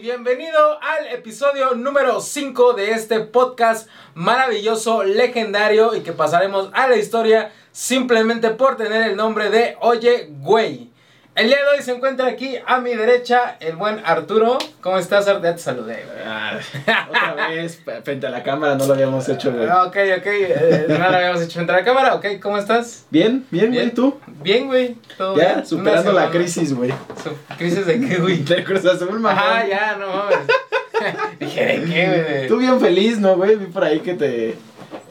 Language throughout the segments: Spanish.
bienvenido al episodio número 5 de este podcast maravilloso, legendario y que pasaremos a la historia simplemente por tener el nombre de Oye Güey. El día de hoy se encuentra aquí a mi derecha el buen Arturo. ¿Cómo estás, Arturo? Ya te saludé, güey. Ah, otra vez, frente a la cámara, no lo habíamos hecho, güey. Ah, Ok, ok, eh, no lo habíamos hecho frente a la cámara. Ok, ¿cómo estás? Bien, bien, Bien. ¿tú? Bien, güey. todo Ya, bien. superando la crisis, güey. ¿Crisis de qué, güey? De Cruz Azul, mamón. Ajá, ya, no mames. Dije, ¿de qué, güey? Tú bien feliz, ¿no, güey? Vi por ahí que te,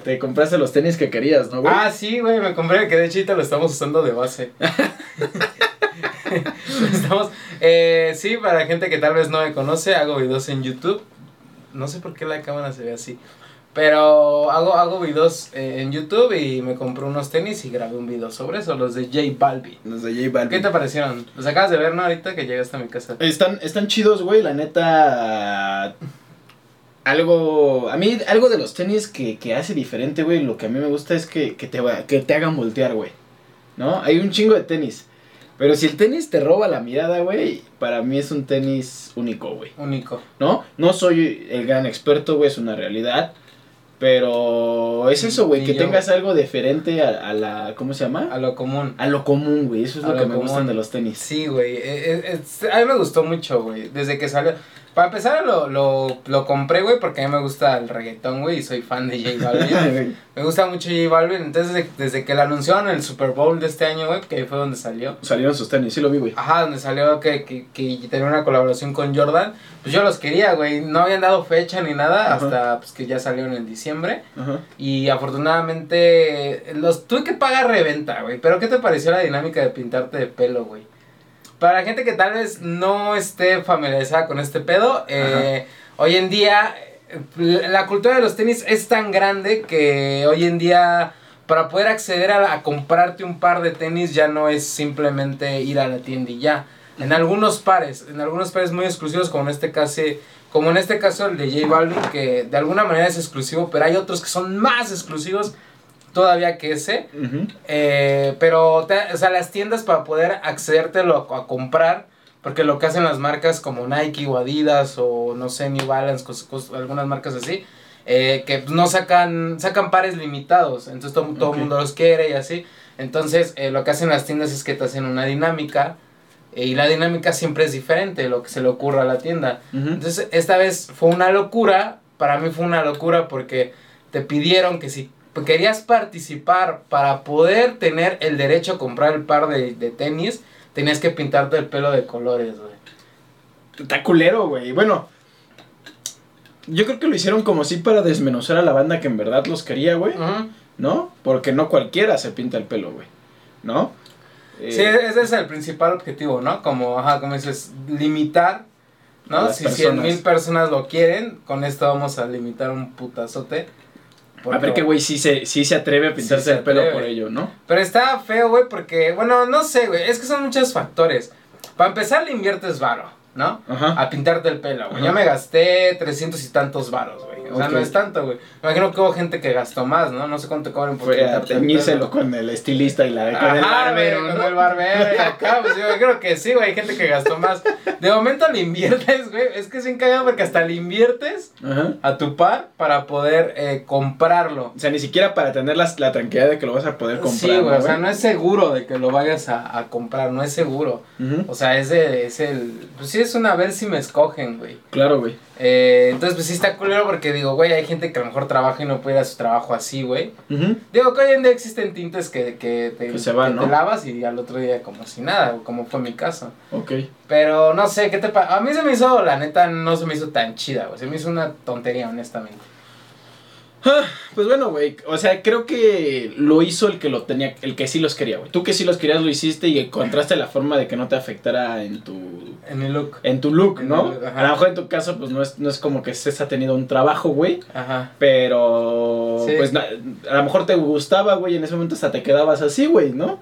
te compraste los tenis que querías, ¿no, güey? Ah, sí, güey, me compré que de hecho lo estamos usando de base. estamos, eh, sí, para la gente que tal vez no me conoce, hago videos en YouTube. No sé por qué la cámara se ve así. Pero hago, hago videos eh, en YouTube y me compré unos tenis y grabé un video sobre eso, los de J Balbi. Los de J Balvin. ¿Qué te parecieron? Los acabas de ver, ¿no? Ahorita que llegaste a mi casa. Están, están chidos, güey, la neta. Algo. A mí, algo de los tenis que, que hace diferente, güey. Lo que a mí me gusta es que, que, te, que te hagan voltear, güey. ¿No? Hay un chingo de tenis. Pero si el tenis te roba la mirada, güey, para mí es un tenis único, güey. Único. ¿No? No soy el gran experto, güey, es una realidad. Pero es eso, güey, que yo. tengas algo diferente a, a la. ¿Cómo se llama? A lo común. A lo común, güey. Eso es A lo lo que me gustan de los tenis. Sí, güey. eh, eh, a mí me gustó mucho, güey. Desde que salió. Para empezar, lo, lo, lo compré, güey, porque a mí me gusta el reggaetón, güey, y soy fan de J Balvin. me gusta mucho J Balvin. Entonces, desde, desde que lo anunciaron en el Super Bowl de este año, güey, que ahí fue donde salió. Salieron sus tenis, sí lo vi, güey. Ajá, donde salió que, que, que tenía una colaboración con Jordan. Pues yo los quería, güey. No habían dado fecha ni nada Ajá. hasta pues, que ya salieron en diciembre. Ajá. Y afortunadamente los tuve que pagar reventa, güey. Pero ¿qué te pareció la dinámica de pintarte de pelo, güey? Para la gente que tal vez no esté familiarizada con este pedo, eh, hoy en día la cultura de los tenis es tan grande que hoy en día para poder acceder a, a comprarte un par de tenis ya no es simplemente ir a la tienda y ya. En algunos pares, en algunos pares muy exclusivos como en este caso, como en este caso el de J Balvin que de alguna manera es exclusivo, pero hay otros que son más exclusivos todavía que ese. Eh, pero, te- o sea, las tiendas para poder accedértelo a, a comprar, porque lo que hacen las marcas como Nike o Adidas o no sé, New Balance, cos- cos- algunas marcas así, eh, que no sacan, sacan pares limitados, entonces to- todo el mundo los quiere y así. Entonces, eh, lo que hacen las tiendas es que te hacen una dinámica. y la dinámica siempre es diferente lo que se le ocurra a la tienda. Entonces, esta vez fue una locura. Para mí fue una locura porque te pidieron que si querías participar para poder tener el derecho a comprar el par de, de tenis, tenías que pintarte el pelo de colores, güey. Está culero, güey. Bueno, yo creo que lo hicieron como si para desmenuzar a la banda que en verdad los quería, güey. ¿No? Porque no cualquiera se pinta el pelo, güey. ¿No? Eh, Sí, ese es el principal objetivo, ¿no? Como, ajá, como dices, limitar, ¿no? Si cien mil personas lo quieren, con esto vamos a limitar un putazote. A ver qué güey sí se, sí se atreve a pintarse se el pelo por ello, ¿no? Pero está feo, güey, porque, bueno, no sé, güey, es que son muchos factores. Para empezar, le inviertes varo, ¿no? Ajá. A pintarte el pelo, güey. Yo me gasté 300 y tantos varos, güey. O sea, no es tanto, güey. Me imagino que hubo gente que gastó más, ¿no? No sé cuánto cobran por Fue a teñírselo con el estilista y la con el barbero, ¿no? con el barbero y acá, pues yo creo que sí, güey, hay gente que gastó más. De momento le inviertes, güey, es que es cagado porque hasta le inviertes Ajá. a tu par para poder eh, comprarlo. O sea, ni siquiera para tener las- la tranquilidad de que lo vas a poder comprar. Sí, güey, o sea, no es seguro de que lo vayas a, a comprar, no es seguro. O sea, es, de- es el. Pues sí, es una ver si me escogen, güey. Claro, güey. Eh, entonces, pues sí está culero porque digo, güey, hay gente que a lo mejor trabaja y no puede ir a su trabajo así, güey. Digo que hoy en día existen tintes que, que, te, Que se van, que ¿no? te lavas y al otro día como si nada, como fue mi caso. Ok. Pero no sé, ¿qué te pasa? A mí se me hizo, la neta, no se me hizo tan chida, güey. Se me hizo una tontería, honestamente. Ah, Pues bueno, güey, o sea, creo que lo hizo el que lo tenía, el que sí los quería, güey. Tú que sí los querías lo hiciste y encontraste la forma de que no te afectara en tu En mi look. en tu look, En ¿no? el-. A lo mejor en tu caso pues no es no es como que estés ha tenido un trabajo, güey, Ajá. pero Sí. pues a lo mejor te gustaba, güey, en ese momento hasta te quedabas así, güey, ¿no?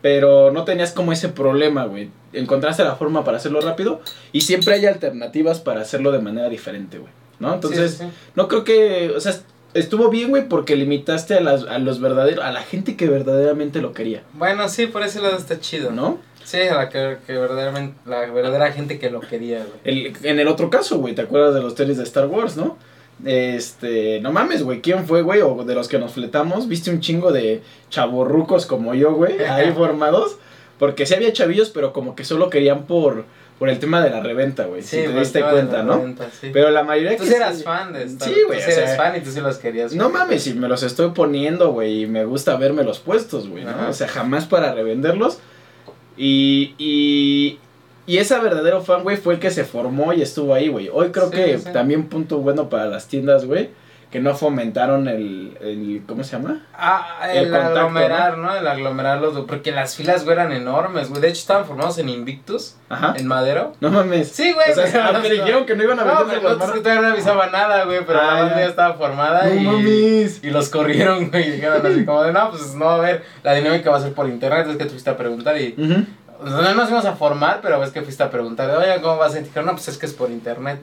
Pero no tenías como ese problema, güey. Encontraste la forma para hacerlo rápido y siempre hay alternativas para hacerlo de manera diferente, güey, ¿no? Entonces, Sí, sí, sí. no creo que, o sea, estuvo bien, güey, porque limitaste a, las, a los verdaderos, a la gente que verdaderamente lo quería, Bueno, sí, por ese lado está chido. ¿no? Sí, la que, que verdaderamente, la verdadera gente que lo quería, güey. El, en el otro caso, güey, ¿te acuerdas de los tenis de Star Wars, no? Este, no mames, güey, ¿quién fue, güey? O de los que nos fletamos, viste un chingo de chavorrucos como yo, güey, ahí formados. Porque sí había chavillos, pero como que solo querían por, por el tema de la reventa, güey. Sí, si te diste cuenta, ¿no? reventa, sí. Pero la mayoría Tú que sí eras fan de Star Sí, güey, Tú o sí eras sea, fan y tú sí los querías. No mames, si me los estoy poniendo, güey, y me gusta verme los puestos, güey, ¿no? Ajá. O sea, jamás para revenderlos. Y, y, y ese verdadero fan, güey, fue el que se formó y estuvo ahí, güey. Hoy creo Sí, que sí. también punto bueno para las tiendas, güey, que no fomentaron el, el ¿cómo se llama? Ah, El el, contacto, aglomerar, ¿no? El aglomerar los... Porque las filas, güey, eran enormes, güey. De hecho, estaban formados en Invictus, Ajá. en Madero. No mames. Sí, güey. O sea, aunque no- dijeron que no iban a No, las no, marcas. todavía no avisaba nada, güey, pero Ah, la banda ya. estaba formada No y... mames. Y los corrieron, güey, y dijeron así como de, no, pues no va a haber, la dinámica va a ser por internet, es que tú fuiste a preguntar y... Ujú, No nos íbamos a formar, pero ves que fuiste a preguntar, oye, ¿cómo vas a sentir? No, pues es que es por internet.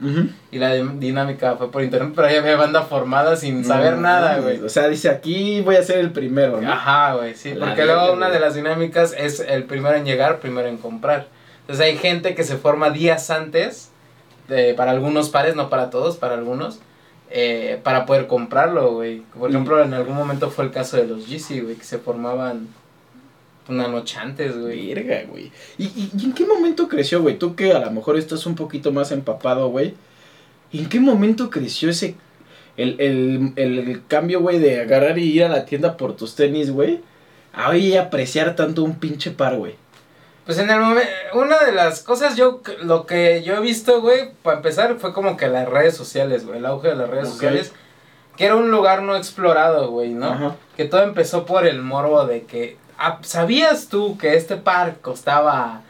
Y la dinámica fue por internet, pero ahí había banda formada sin saber No nada, güey. O sea, dice aquí voy a ser el primero, ¿no? Ajá, güey, sí. La Porque luego una de las dinámicas es el primero en llegar, primero en comprar. Entonces hay gente que se forma días antes, de- para algunos pares, no para todos, para algunos, eh, para poder comprarlo, güey. Por ejemplo, en algún momento fue el caso de los GC, güey, que se formaban una noche antes, güey. Verga, güey. ¿Y, y, y en qué momento creció, güey? Tú que a lo mejor estás un poquito más empapado, güey. ¿En qué momento creció ese... El, el, el, cambio, güey, de agarrar y ir a la tienda por tus tenis, güey? A hoy apreciar tanto un pinche par, güey. Pues en el momento, una de las cosas, yo, lo que yo he visto, güey, para empezar, fue como que las redes sociales, güey, el auge de las redes sociales, que era un lugar no explorado, güey, ¿no? Ajá. Que todo empezó por el morbo de que, ¿sabías tú que este par costaba.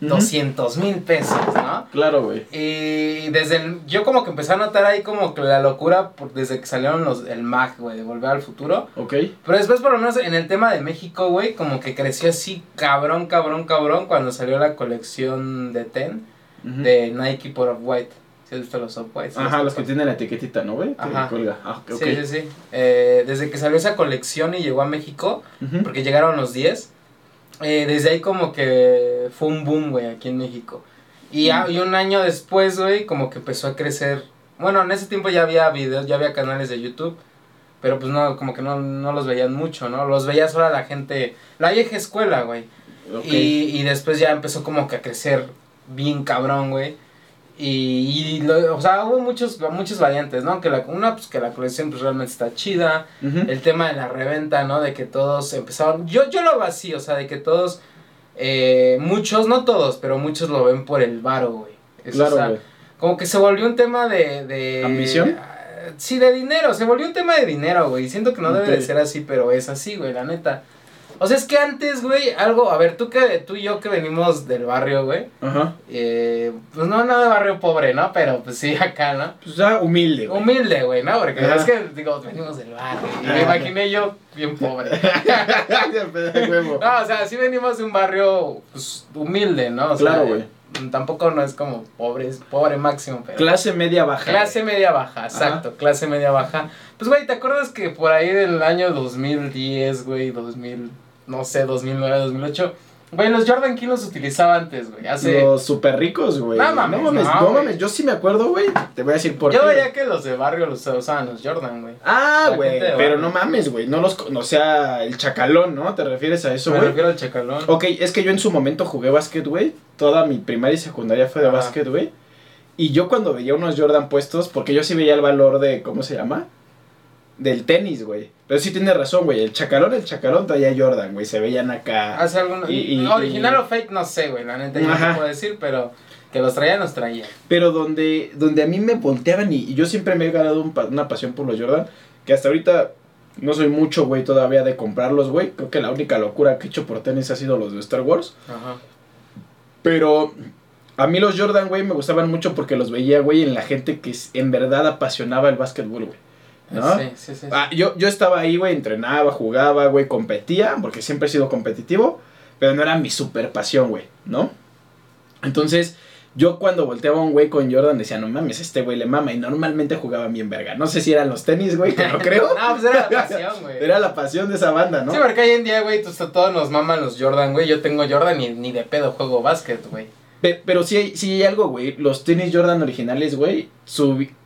200 mil pesos, no? Claro, güey. Y desde el, yo como que empecé a notar ahí como que la locura por, desde que salieron los, el Mag, güey, de Volver al Futuro. Ok. Pero después, por lo menos en el tema de México, güey, como que creció así cabrón, cabrón, cabrón cuando salió la colección de Ten de Nike por Off-White. ¿Sí has visto los? Ajá, los que tienen la etiquetita, ¿no, güey? Ajá. cuelga. Ah, ok. Sí, sí, sí. Eh, desde que salió esa colección y llegó a México, porque llegaron los 10, eh, desde ahí como que fue un boom, güey, aquí en México. Y, a- y un año después, güey, como que empezó a crecer. Bueno, en ese tiempo ya había videos, ya había canales de YouTube, pero pues no, como que no, no los veían mucho, ¿no? Los veía solo la gente, la vieja escuela, güey. Ok. Y, y después ya empezó como que a crecer bien cabrón, güey. Y, y lo- o sea, hubo muchos, muchas variantes, ¿no? Que la, una, pues que la colección pues realmente está chida. El tema de la reventa, ¿no? De que todos empezaron, yo, yo lo así, o sea, de que todos, eh, muchos, no todos, pero muchos lo ven por el varo, güey. Claro, o sea, güey. como que se volvió un tema de... de ¿Ambición? ah, Sí, de dinero, se volvió un tema de dinero, güey. Siento que no debe de ser así, pero es así, güey, la neta. O sea, es que antes, güey, algo, a ver, tú que tú y yo que venimos del barrio, güey, Ajá. eh, pues no, no de barrio pobre, ¿no? Pero pues sí, acá, ¿no? Pues ya humilde, güey. Humilde, güey, ¿no? Porque Ajá. es que, digo, venimos del barrio. Y me imaginé yo bien pobre. No, o sea, sí venimos de un barrio pues, humilde, ¿no? O Claro, güey. Tampoco no es como pobre, es pobre máximo, pero. Clase media baja. Clase media baja, exacto, clase media baja. Pues, güey, ¿te acuerdas que por ahí del año 2010, güey, 2000, no sé, 2009, 2008, güey, los Jordan King los utilizaba antes, güey, hace... Los super ricos, güey. No mames, no mames, no, mames. Yo sí me acuerdo, güey. Te voy a decir por Yo qué. veía que los de barrio los usaban los Jordan, güey. Ah, güey. Pero no mames, güey. No los. O sea, el chacalón, ¿no? ¿Te refieres a eso, Me güey? refiero al chacalón. Ok, es que yo en su momento jugué básquet, güey. Toda mi primaria y secundaria fue de básquet, güey. Y yo cuando veía unos Jordan puestos, porque yo sí veía el valor de, ¿cómo se llama? Del tenis, güey. Pero sí tienes razón, güey. El chacalón, el chacalón traía Jordan, güey. Se veían acá. Hace algún... Y- y- original y- o fake, no sé, güey, la neta, yo no puedo decir, pero que los traían, los traían. Pero donde, donde a mí me volteaban y, yo siempre me he ganado un una pasión por los Jordan, que hasta ahorita no soy mucho, güey, todavía de comprarlos, güey. Creo que la única locura que he hecho por tenis ha sido los de Star Wars. Ajá. Pero a mí los Jordan, güey, me gustaban mucho porque los veía, güey, en la gente que en verdad apasionaba el básquetbol, güey. ¿No? Sí, sí, sí. sí. Ah, yo, yo estaba ahí, güey, entrenaba, jugaba, güey, competía, porque siempre he sido competitivo, pero no era mi super pasión, güey, ¿no? Entonces, Yo cuando volteaba a un güey con Jordan decía, no mames, este güey le mama. Y normalmente jugaban bien verga. No sé si eran los tenis, güey, que no creo. no, pues era la pasión, güey. Era la pasión de esa banda, ¿no? Sí, porque hoy en día, güey, todos nos maman los Jordan, güey. Yo tengo Jordan y ni de pedo juego básquet, güey. Pe- Pero sí hay, sí hay algo, güey. Los tenis Jordan originales, güey,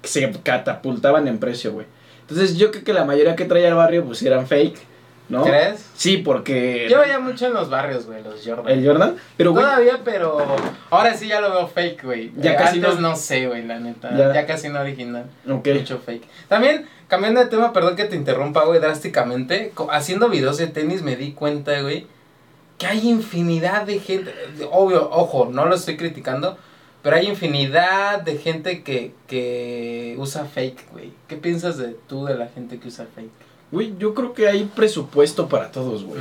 se catapultaban en precio, güey. Entonces yo creo que la mayoría que traía al barrio, pues eran fake, ¿no? ¿Crees? Sí, porque... Yo veía mucho en los barrios, güey, los Jordan. El Jordan, pero güey... Todavía, pero ahora sí ya lo veo fake, güey. Ya Eh, casi Antes no. no sé, güey, la neta. Ya. Ya. casi no original. Ok. Mucho fake. También, cambiando de tema, perdón que te interrumpa, güey, drásticamente. Haciendo videos de tenis me di cuenta, güey, que hay infinidad de gente. Obvio, ojo, no lo estoy criticando. Pero hay infinidad de gente que, que usa fake, güey. ¿Qué piensas de tú de la gente que usa fake? Güey, yo creo que hay presupuesto para todos, güey.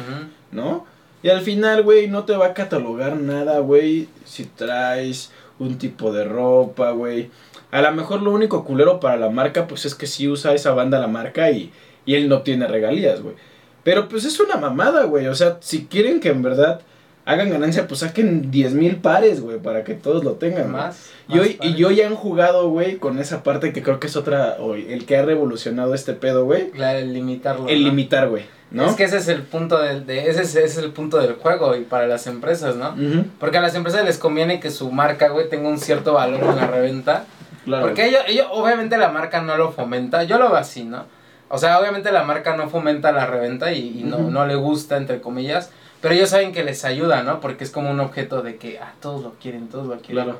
¿no? Y al final, güey, no te va a catalogar nada, güey, si traes un tipo de ropa, güey. A lo mejor lo único culero para la marca, pues es que sí usa esa banda la marca y, y él no tiene regalías, güey. Pero pues es una mamada, güey. O sea, si quieren que en verdad hagan ganancia, pues saquen 10 mil pares, güey, para que todos lo tengan. Más. Y hoy, más y hoy han jugado, güey, con esa parte que creo que es otra, hoy, el que ha revolucionado este pedo, güey. La de limitarlo. El ¿no? limitar, güey, ¿no? Es que ese es el punto del, de, ese, es, ese es el punto del juego y para las empresas, ¿no? Porque a las empresas les conviene que su marca, güey, tenga un cierto valor en la reventa. claro. Porque ellos, ellos, obviamente la marca no lo fomenta. Yo lo veo así, ¿no? O sea, obviamente la marca no fomenta la reventa y, y no, no le gusta, entre comillas. Pero ellos saben que les ayuda, ¿no? Porque es como un objeto de que, ah, todos lo quieren, todos lo quieren. Claro.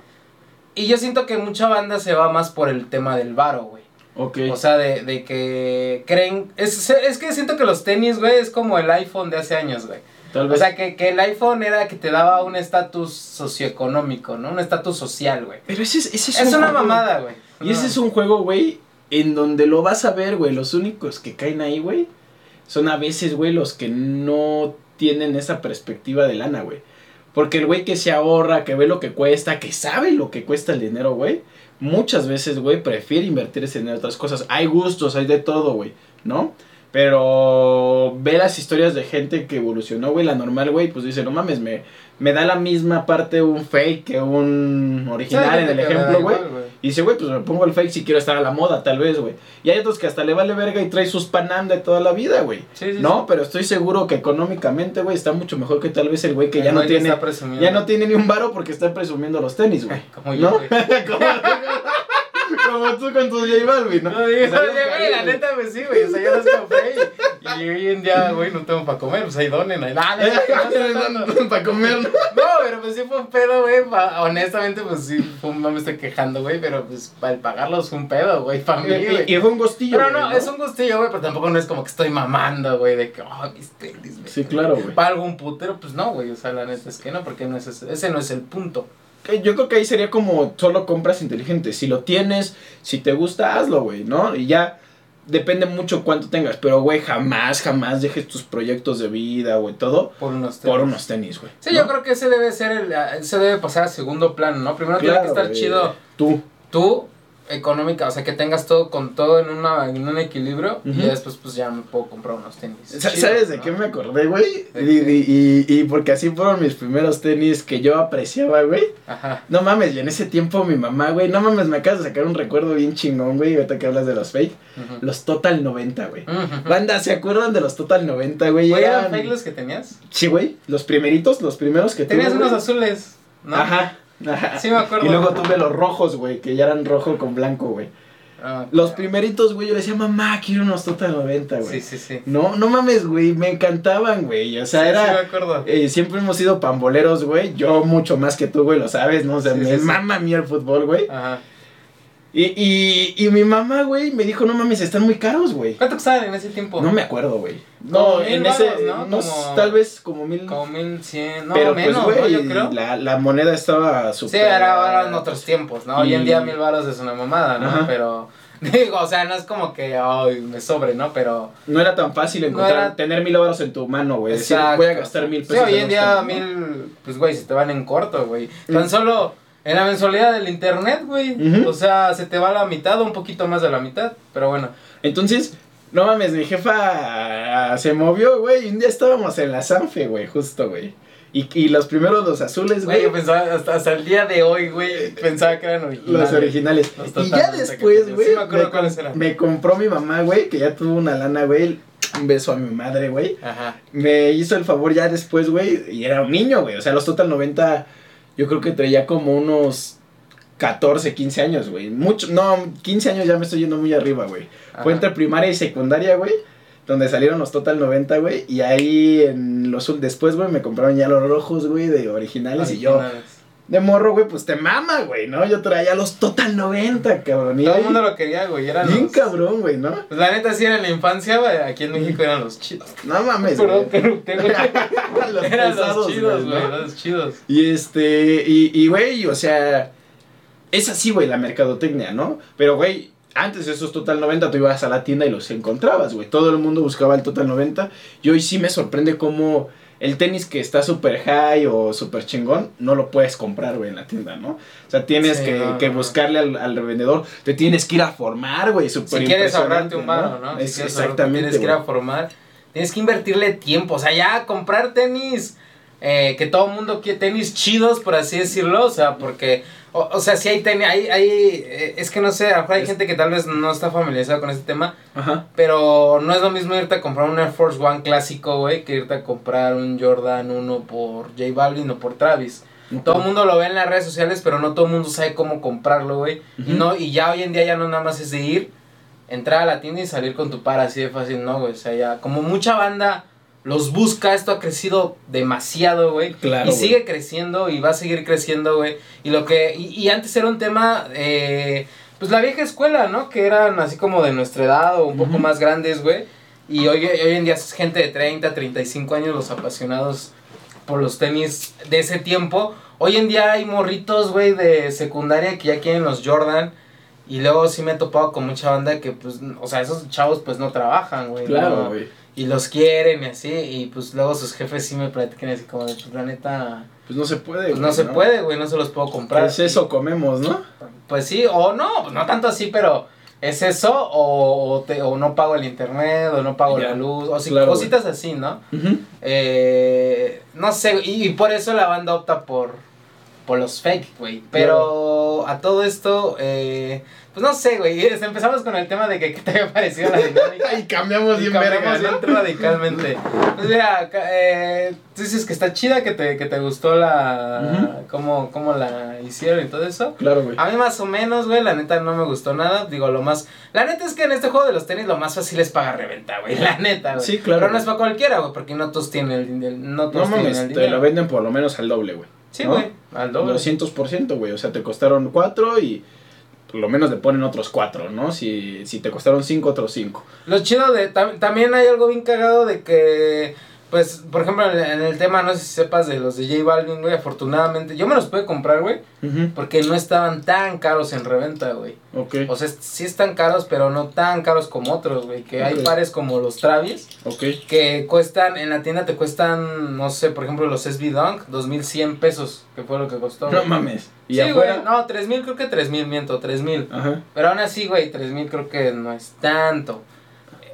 Y yo siento que mucha banda se va más por el tema del varo, güey. Ok. O sea, de, de que creen... Es, es que siento que los tenis, güey, es como el iPhone de hace años, güey. Tal O vez. sea, que, que el iPhone era que te daba un estatus socioeconómico, ¿no? Un estatus social, güey. pero ese, es- ese es, Es un una juego- mamada, güey. Y ese es un juego, güey, en donde lo vas a ver, güey. Los únicos que caen ahí, güey, son a veces, güey, los que no tienen esa perspectiva de lana, güey. Porque el güey que se ahorra, que ve lo que cuesta, que sabe lo que cuesta el dinero, güey, muchas veces, güey, prefiere invertir ese dinero en otras cosas. Hay gustos, hay de todo, güey, ¿no? Pero ve las historias de gente que evolucionó, güey, la normal, güey, pues dice, no mames, me, me da la misma parte un fake que un original en el ejemplo, güey. Y dice, güey, pues me pongo el fake si quiero estar a la moda, tal vez, güey. Y hay otros que hasta le vale verga y trae sus panam de toda la vida, güey. Sí, sí, No, pero estoy seguro que económicamente, güey, está mucho mejor que tal vez el güey que El ya no tiene ya no tiene ni un varo porque está presumiendo los tenis, güey. Como yo, ¿No? como, tú con tu J Balvin, ¿no? No, güey, la neta, pues sí, güey. O sea, yo las compré y, y hoy en día, güey, no tengo para comer. Pues ahí donen, ahí. Ah, no. Para comer, ¿no? Pero pues sí fue un pedo, güey. Honestamente, pues sí, fue no me estoy quejando, güey. Pero pues para pagarlos fue un pedo, güey, para mí, güey. Y, fue un gustillo. Pero no, es un gustillo, güey, pero tampoco no es como que estoy mamando, güey, de que, oh, mis tenis, güey. Sí, claro, güey. Para algún putero, pues no, güey, o sea, la neta es que no, porque no es ese, ese no es el punto. Que Yo creo que ahí sería como solo compras inteligentes. Si lo tienes, si te gusta, hazlo, güey, ¿no? Y ya depende mucho cuánto tengas. Pero, güey, jamás, jamás dejes tus proyectos de vida, güey, todo Por unos tenis. por unos tenis, güey. Sí, ¿no? yo creo que ese debe ser el, ese debe pasar a segundo plano, ¿no? Primero tiene que estar chido Tú. tú, económica, o sea, que tengas todo con todo en, una, en un equilibrio y Ujú. ya después pues ya me puedo comprar unos tenis. Chidos, ¿Sabes de ¿no? qué me acordé, güey? ¿De Y, y, y, y porque así fueron mis primeros tenis que yo apreciaba, güey. Ajá. No mames, y en ese tiempo mi mamá, güey, no mames, me acabas de sacar un recuerdo bien chingón, güey, ahorita que hablas de los fake. Los Total 90, güey. Ujú. Banda, ¿se acuerdan de los Total 90, güey? ¿eran fake los que tenías? Sí, güey, los primeritos, los primeros que Tenías tuve, unos azules, ¿no? Ajá. Sí me acuerdo. Y luego tuve los rojos, güey, que ya eran rojo con blanco, güey. Ah, Los primeritos, güey, yo le decía, mamá, quiero unos Total 90, güey. Sí, sí, sí. No, no mames, güey, me encantaban, güey. O sea, Sí, era... Sí, me acuerdo. Eh, siempre hemos sido pamboleros, güey. Yo mucho más que tú, güey, lo sabes, ¿no? O sea, Sí, me mama a mí el fútbol, güey. Ajá. Y, y, y mi mamá, güey, me dijo, no mames, están muy caros, güey. ¿Cuánto costaban en ese tiempo? No me acuerdo, güey. No, mil en ese, ¿no? Como- tal vez como mil. Como 1100, no, pero menos, pues, ¿no? güey, Yo creo. la, la moneda estaba Sí, súper. era, eran otros tiempos, ¿no? Hoy en día mil varos es una mamada, ¿no? Ajá. Pero, digo, o sea, no es como que, ay, me sobre, ¿no? Pero, No era tan fácil encontrar, era- tener mil euros en tu mano, güey. Decir, voy a gastar mil pesos. Sí, hoy en día mil, pues, güey, se te van en corto, güey. Mm. Tan solo en la mensualidad del internet, güey. O sea, se te va la mitad o un poquito más de la mitad, pero bueno. Entonces, no mames, mi jefa ah, se movió, güey. Un día estábamos en la Sanfe, güey, justo, güey. Y, y los primeros, los azules, Güey, yo pensaba, hasta, hasta el día de hoy, güey, pensaba que eran originales. Los originales. Los y ya después, güey, sí me acuerdo me, cuáles com- eran. me compró mi mamá, güey, que ya tuvo una lana, güey. Un beso a mi madre, güey. Ajá. Me hizo el favor ya después, güey. Y era un niño, güey. O sea, los Total 90, yo creo que traía como unos 14, 15 años, güey. Mucho, no, 15 años ya me estoy yendo muy arriba, güey. Fue entre primaria y secundaria, güey. Donde salieron los Total 90, güey. Y ahí en los después, güey, me compraron ya los rojos, güey, de originales. Y yo. De morro, güey, pues te mama, güey, ¿no? Yo traía los Total 90, cabrón. Y Todo el mundo lo quería, güey. Eran bien los... cabrón, güey, ¿no? Pues la neta, sí, era en la infancia, güey. Aquí en México eran los chidos. No mames, güey. güey. Los Eran pesados, los chidos, güey, güey. ¿no? Los chidos. Y este, y, y güey, o sea, es así, güey, la mercadotecnia, ¿no? Pero, güey, antes de esos Total 90 tú ibas a la tienda y los encontrabas, güey. Todo el mundo buscaba el Total 90. Y hoy sí me sorprende cómo el tenis que está súper high o súper chingón, no lo puedes comprar, güey, en la tienda, ¿no? O sea, tienes Sí, que, no, que no. buscarle al, al revendedor, te tienes que ir a formar, güey, Si quieres ahorrarte un varo, ¿no? Si Es- ahorrarte, exactamente, Tienes que ir a formar. Tienes que invertirle tiempo. O sea, ya comprar tenis. Eh, que todo el mundo quiere tenis chidos, por así decirlo. O sea, porque. O, o sea, si hay tenis. Hay, hay, eh, es que no sé, a lo mejor hay Es- gente que tal vez no está familiarizada con este tema. Ajá. Pero no es lo mismo irte a comprar un Air Force One clásico, güey, que irte a comprar un Jordan 1 por J Balvin o por Travis. Todo el mundo lo ve en las redes sociales, pero no todo el mundo sabe cómo comprarlo, güey. No y ya hoy en día ya no nada más es de ir, entrar a la tienda y salir con tu par así de fácil, no, güey. O sea, ya como mucha banda los busca, esto ha crecido demasiado, güey. Claro, y güey. sigue creciendo y va a seguir creciendo, güey. Y lo que y, y antes era un tema eh, pues la vieja escuela, ¿no? Que eran así como de nuestra edad o un poco más grandes, güey. Y hoy, hoy en día es gente de 30, 35 años los apasionados por los tenis de ese tiempo. Hoy en día hay morritos, güey, de secundaria que ya quieren los Jordan. Y luego sí me he topado con mucha banda que, pues, o sea, esos chavos pues no trabajan, güey. Claro, ¿no? Y los quieren y así. Y pues luego sus jefes sí me platican así como de, pues la neta, Pues no se puede, pues güey, no se puede, güey, no se los puedo comprar. Pues eso comemos, ¿no? Pues sí, o no, pues no tanto así, pero es eso, o, o, te, o no pago el internet, o no pago Ya. la luz, o Claro, cositas así, ¿no? Eh, no sé, y, y por eso la banda opta por, por los fake, güey. Pero a todo esto, eh, pues no sé, güey. Empezamos con el tema de que qué te había parecido la dinámica. Y cambiamos Y bien cambiamos verga, bien ¿no? radicalmente. Pues mira, eh, tú dices que está chida, que te, que te gustó la... cómo, cómo la hicieron y todo eso. Claro, güey. A mí más o menos, güey, la neta no me gustó nada. Digo, lo más... La neta es que en este juego de los tenis lo más fácil es pagar reventa, güey. La neta, güey. Sí, claro, Pero no es para cualquiera, güey, porque no todos tienen el dinero. No No todos tienen mames, el te dinero. lo venden por lo menos al doble, güey. Sí, ¿no? güey, al doble. 200%, güey. O sea, te costaron 4 y lo menos le ponen otros 4, ¿no? Si, si te costaron 5, otros 5. Lo chido de... tam- también hay algo bien cagado de que... Pues, por ejemplo, en el, tema, no sé si sepas de los de J Balvin, güey, afortunadamente. Yo me los pude comprar, güey, porque no estaban tan caros en reventa, güey. Ok, O sea, sí están caros, pero no tan caros como otros, güey. Que hay pares como los Travis, ok. que cuestan, en la tienda te cuestan, no sé, por ejemplo, los SB Dunk, 2100 pesos, que fue lo que costó. No mames. ¿Y Sí, güey, no, 3000, creo que 3000, miento, 3000. Ajá. Pero aún así, güey, 3000 creo que no es tanto.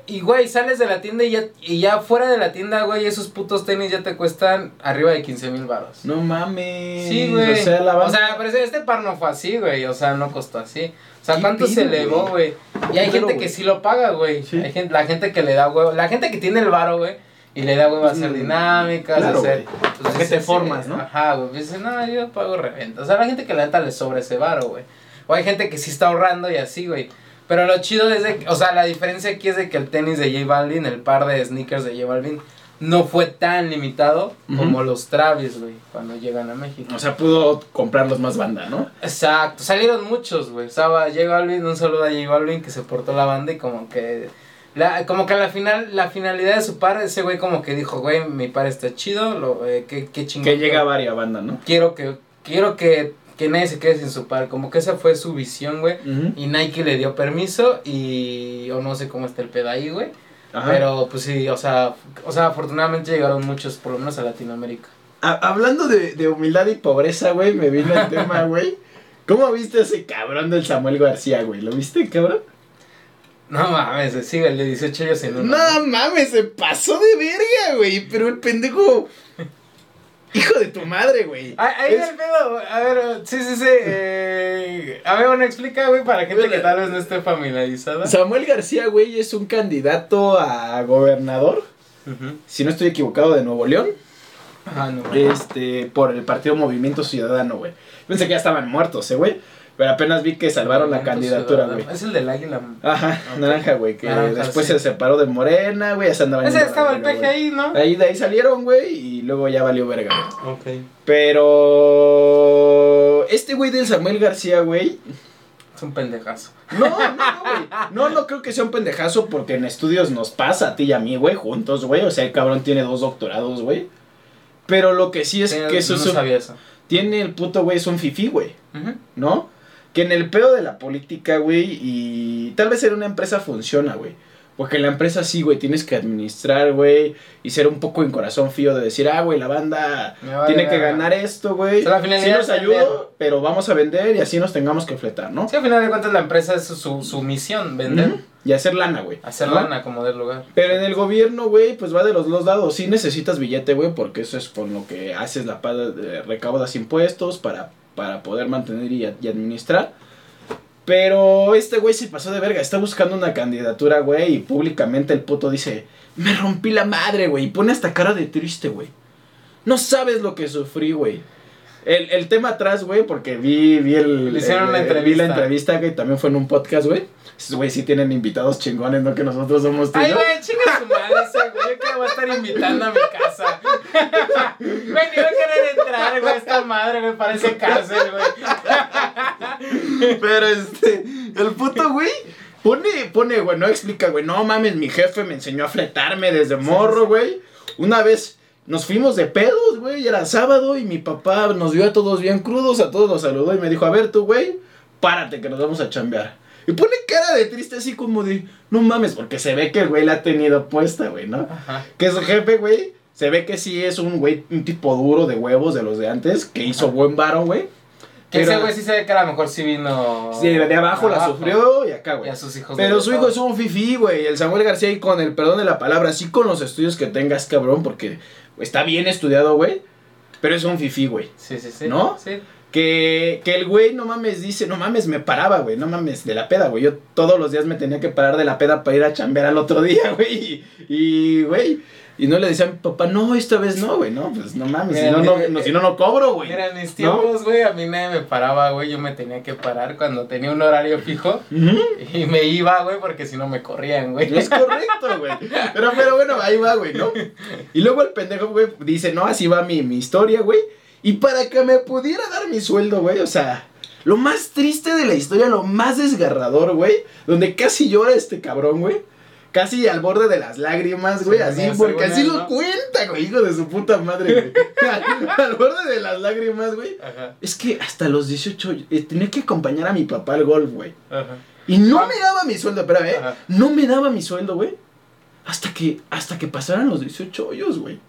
Y, güey, sales de la tienda y ya, y ya fuera de la tienda, güey, esos putos tenis ya te cuestan arriba de 15 mil baros. No mames. Sí, güey. O sea, la O sea, pero este par no fue así, güey. O sea, no costó así. O sea, ¿Qué ¿cuánto se elevó, güey? Y hay gente que sí lo paga, güey. Sí. Hay gente, la gente que le da huevo. La gente que tiene el varo, güey. Y le da huevo a hacer Mm, dinámicas, claro, a hacer. pues, que te formas, sí, ¿no? Ajá, güey. Dice, no, yo pago reventa. O sea, la gente que la neta le sobra ese varo, güey. O hay gente que sí está ahorrando y así, güey. Pero lo chido es de que, o sea, la diferencia aquí es de que el tenis de J Balvin, el par de sneakers de J Balvin, no fue tan limitado como los Travis, güey, cuando llegan a México. O sea, pudo comprarlos más banda, ¿no? Exacto, salieron muchos, güey. Estaba J Balvin, un saludo a J Balvin que se portó la banda y como que la, como que a la final, la finalidad de su par, ese güey como que dijo, güey, mi par está chido, lo, eh, qué, qué chingón. Que llega varias banda, ¿no? Quiero que, quiero que, que nadie se quede sin su par, como que esa fue su visión, güey. Ujú. Y Nike le dio permiso y o no sé cómo está el pedo ahí, güey. Ajá. Pero pues sí, o sea, o sea, afortunadamente llegaron muchos, por lo menos a Latinoamérica. Ha- hablando de, de humildad y pobreza, güey, me vino el tema, güey. ¿Cómo viste a ese cabrón del Samuel García, güey? ¿Lo viste, cabrón? No mames, sí, el de 18 años en uno. No mames, se pasó de verga, güey. Pero el pendejo. Hijo de tu madre, güey. Ahí Es- el pedo, a ver, sí, sí, sí. Eh, a ver, bueno, explica, güey, para gente que tal vez no esté familiarizada. Samuel García, güey, es un candidato a gobernador, Ujú. si no estoy equivocado, de Nuevo León, Ah, no. este, por el partido Movimiento Ciudadano, güey. Pensé que ya estaban muertos, eh, güey, pero apenas vi que salvaron la candidatura, güey. Es el del águila. Ajá, naranja, güey, que Naranja, después sí. se separó de Morena, güey, ya se andaban Ese estaba el peje ahí, ¿no? Ahí de ahí salieron, güey, y luego ya valió verga, güey. Ok. Pero este güey del Samuel García, güey, Es un pendejazo. No, no, no, güey. No, no creo que sea un pendejazo porque en estudios nos pasa a ti y a mí, güey, juntos, güey. O sea, el cabrón tiene dos doctorados, güey. Pero lo que sí es Sí, que eso no es un- sabía eso. tiene el puto, güey, es un fifí, güey, Ujú. ¿no? Que en el pedo de la política, güey, y tal vez en una empresa funciona, güey. Porque en la empresa sí, güey, tienes que administrar, güey, y ser un poco en corazón fío de decir, ah, güey, la banda vale tiene que ganar esto, güey. O sea, Sí nos ayudo, pero vamos a vender y así nos tengamos que fletar, ¿no? Sí, al final de cuentas la empresa es su, su misión, vender. Y hacer lana, güey. hacer ¿no? lana como del lugar. Pero en el gobierno, güey, pues va de los dos lados. Sí necesitas billete, güey, porque eso es con lo que haces la paga de recaudas impuestos para, para poder mantener y, administrar. Pero este güey se pasó de verga. Está buscando una candidatura, güey, y públicamente el puto dice: Me rompí la madre, güey. Y pone hasta cara de triste, güey. No sabes lo que sufrí, güey. El, el tema atrás, güey, porque vi, vi el. Le hicieron el- una Vi entrevista. la entrevista, que también fue en un podcast, güey. Esos güey sí tienen invitados chingones, no que nosotros somos y Ay, güey, chinga su madre ese güey, que me voy a estar invitando a mi casa. Güey, ni voy a querer entrar, güey, esta madre, me parece cárcel, güey. Pero este, el puto güey pone, pone, güey, no explica, güey, no mames, mi jefe me enseñó a fletarme desde morro, güey. Una vez nos fuimos de pedos, güey, era sábado y mi papá nos vio a todos bien crudos, a todos los saludó y me dijo, a ver tú, güey, párate que nos vamos a chambear. Y pone cara de triste así como de, no mames, porque se ve que el güey la ha tenido puesta, güey, ¿no? Ajá. Que su jefe, güey, se ve que sí es un güey, un tipo duro de huevos de los de antes, que hizo buen varo, güey. Que ese güey sí se ve que a lo mejor sí vino. Sí, de abajo la sufrió y acá, Y güey. a sus hijos. Pero su hijo es un fifí, güey. El Samuel García, y con el perdón de la palabra, sí con los estudios que tengas, cabrón, porque está bien estudiado, güey. Pero es un fifí, güey. Sí, sí, sí. ¿No? Sí. Que, que el güey, no mames, dice, no mames, me paraba, güey, no mames, de la peda, güey. Yo todos los días me tenía que parar de la peda para ir a chambear al otro día, güey. Y, y, güey, y no le decía a mi papá, no, esta vez no, güey, no, pues no mames, si no, no, si no, no cobro, güey. Mira, mis tiempos, güey, a mí nadie me paraba, güey. Yo me tenía que parar cuando tenía un horario fijo. Y me iba, güey, porque si no me corrían, güey. Es correcto, güey. Pero, pero bueno, ahí va, güey, ¿no? Y luego el pendejo, güey, dice, no, así va mi, mi historia, güey. Y para que me pudiera dar mi sueldo, güey, o sea, lo más triste de la historia, lo más desgarrador, güey, donde casi llora este cabrón, güey. Casi al borde de las lágrimas, güey, así, porque así lo cuenta, güey, hijo de su puta madre, güey. al borde de las lágrimas, güey. Ajá, Es que hasta los 18 eh, tenía que acompañar a mi papá al golf, güey. ajá. Y no Ah. me daba mi sueldo, espérame, ¿eh? Ajá. No me daba mi sueldo, güey. Hasta que, hasta que pasaran los 18 hoyos, güey.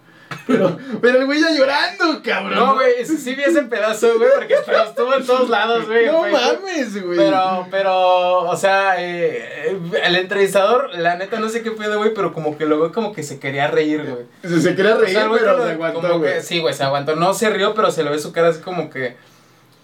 Pero, pero el güey ya llorando, cabrón. No, güey, sí, vi ese pedazo, güey, porque estuvo en todos lados, güey. No mames, güey. Pero, pero, o sea, eh, el entrevistador, la neta, no sé qué pedo, güey, pero como que luego como que se quería reír, güey. Se, se quería O reír, sea, el güey pero se aguantó, güey. que- Sí, güey, se aguantó. No se rió, pero se le ve su cara así como que.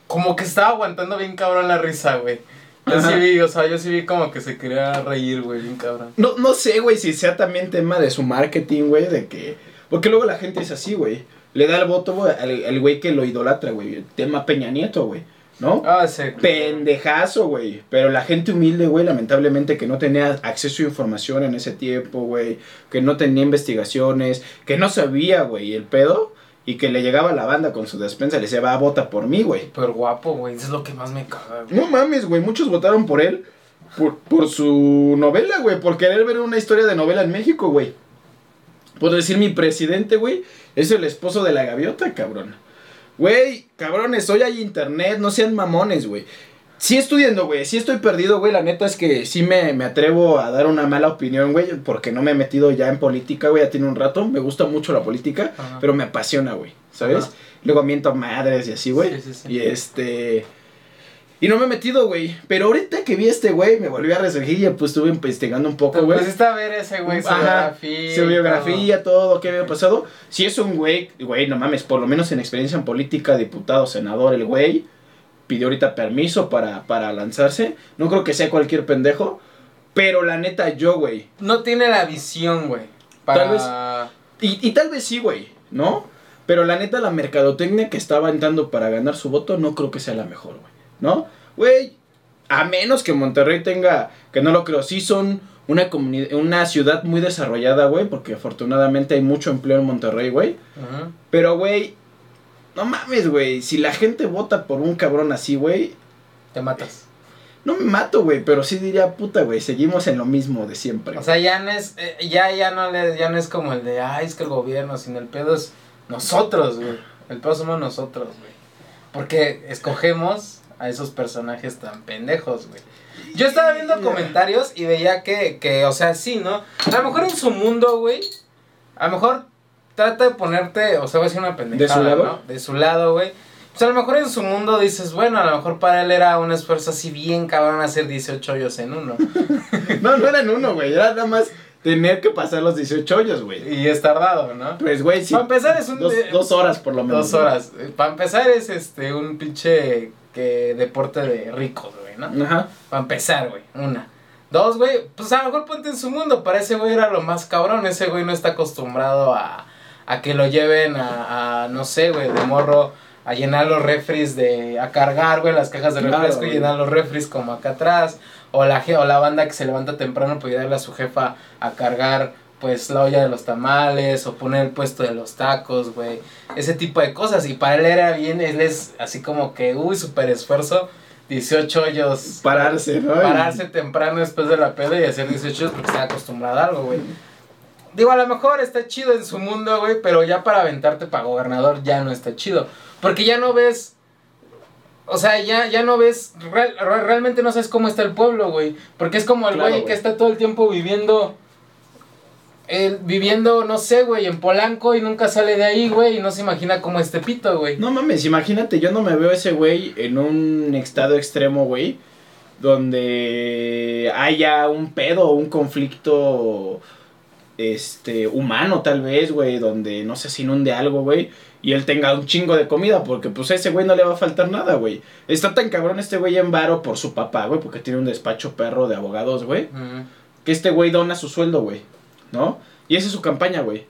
Como que estaba aguantando bien cabrón la risa, güey. Yo Ajá. sí vi, o sea, yo sí vi como que se quería reír, güey, bien cabrón. No, no sé, güey, si sea también tema de su marketing, güey, de que... Porque luego la gente es así, güey. Le da el voto, güey, al, al güey que lo idolatra, güey. El tema Peña Nieto, güey. ¿No? Ah, sí. Pendejazo, güey. Pero la gente humilde, güey, lamentablemente que no tenía acceso a información en ese tiempo, güey. Que no tenía investigaciones. Que no sabía, güey, el pedo. Y que le llegaba a la banda con su despensa y le decía, va, vota por mí, güey. Súper guapo, güey. Eso es lo que más me caga, güey. No mames, güey. Muchos votaron por él. Por, por su novela, güey. Por querer ver una historia de novela en México, güey. Por decir mi presidente, güey. Es el esposo de la gaviota, cabrón. Güey, cabrones, hoy hay internet. No sean mamones, güey. Sí estudiando, güey. Sí estoy perdido, güey. La neta es que sí me, me atrevo a dar una mala opinión, güey. Porque no me he metido ya en política, güey. Ya tiene un rato. Me gusta mucho la política. Ajá. Pero me apasiona, güey. ¿Sabes? Ajá. Luego miento madres y así, güey. Sí, sí, sí. Y este... Y no me he metido, güey. Pero ahorita que vi a este güey, me volví a resurgir y pues estuve investigando un poco, güey. Pues está a ver ese güey, su biografía. Su biografía, todo, qué había pasado. Si es un güey, güey, no mames, por lo menos en experiencia en política, diputado, senador, el güey pidió ahorita permiso para, para lanzarse. No creo que sea cualquier pendejo. Pero la neta, yo, güey. No tiene la visión, güey. Para... Tal Y, y tal vez sí, güey, ¿no? Pero la neta, la mercadotecnia que estaba entrando para ganar su voto, no creo que sea la mejor, güey. ¿No? Güey, a menos que Monterrey tenga, que no lo creo, sí son una, una ciudad muy desarrollada, güey, porque afortunadamente hay mucho empleo en Monterrey, güey. Pero, güey, no mames, güey, si la gente vota por un cabrón así, güey, Te matas. no me mato, güey, pero sí diría, puta, güey, seguimos en lo mismo de siempre. O sea, ya no es, eh, ya, ya no le, ya no es como el de, ay, es que el gobierno, sino el pedo es nosotros, güey. El pedo somos nosotros, güey. Porque escogemos a esos personajes tan pendejos, güey. Yo estaba viendo comentarios y veía que, que, o sea, sí, ¿no? A lo mejor en su mundo, güey, a lo mejor trata de ponerte, o sea, voy a decir una pendejada, ¿De su lado? ¿no? De su lado, güey. Pues a lo mejor en su mundo dices, bueno, a lo mejor para él era un esfuerzo así bien cabrón hacer 18 hoyos en uno. No, no eran uno, güey, era nada más tener que pasar los 18 hoyos, güey. Y es tardado, ¿no? Pues, güey, sí. Para empezar es un... Dos, dos horas por lo menos. Dos horas. Para empezar es este un pinche que deporte de ricos, güey, ¿no? Ajá. Para empezar, güey. Una. Dos, güey. Pues a lo mejor ponte en su mundo. Para ese güey era lo más cabrón. Ese güey no está acostumbrado a, a que lo lleven a, a, no sé, güey, de morro. A llenar los refris de. A cargar, güey, las cajas de Claro, refresco y llenar los refris como acá atrás. O la, o la banda que se levanta temprano para ayudarle a su jefa a cargar, pues, la olla de los tamales. O poner el puesto de los tacos, güey. Ese tipo de cosas. Y para él era bien. Él es así como que, uy, súper esfuerzo. 18 hoyos. Pararse, ¿no? Pararse temprano después de la peda y hacer 18 hoyos porque está acostumbrado a algo, güey. Digo, a lo mejor está chido en su mundo, güey, pero ya para aventarte para gobernador ya no está chido. Porque ya no ves. O sea, ya, ya no ves. real- re- realmente no sabes cómo está el pueblo, güey. Porque es como el Claro, güey. que está todo el tiempo viviendo. El, viviendo, no sé, güey, en Polanco y nunca sale de ahí, güey, y no se imagina cómo este pito, güey. No mames, imagínate, yo no me veo ese güey en un estado extremo, güey, donde haya un pedo, un conflicto este humano tal vez, güey, donde no sé si inunde algo, güey, y él tenga un chingo de comida, porque pues a ese güey no le va a faltar nada, güey. Está tan cabrón este güey en varo por su papá, güey, porque tiene un despacho perro de abogados, güey, que este güey dona su sueldo, güey, ¿no? Y esa es su campaña, güey.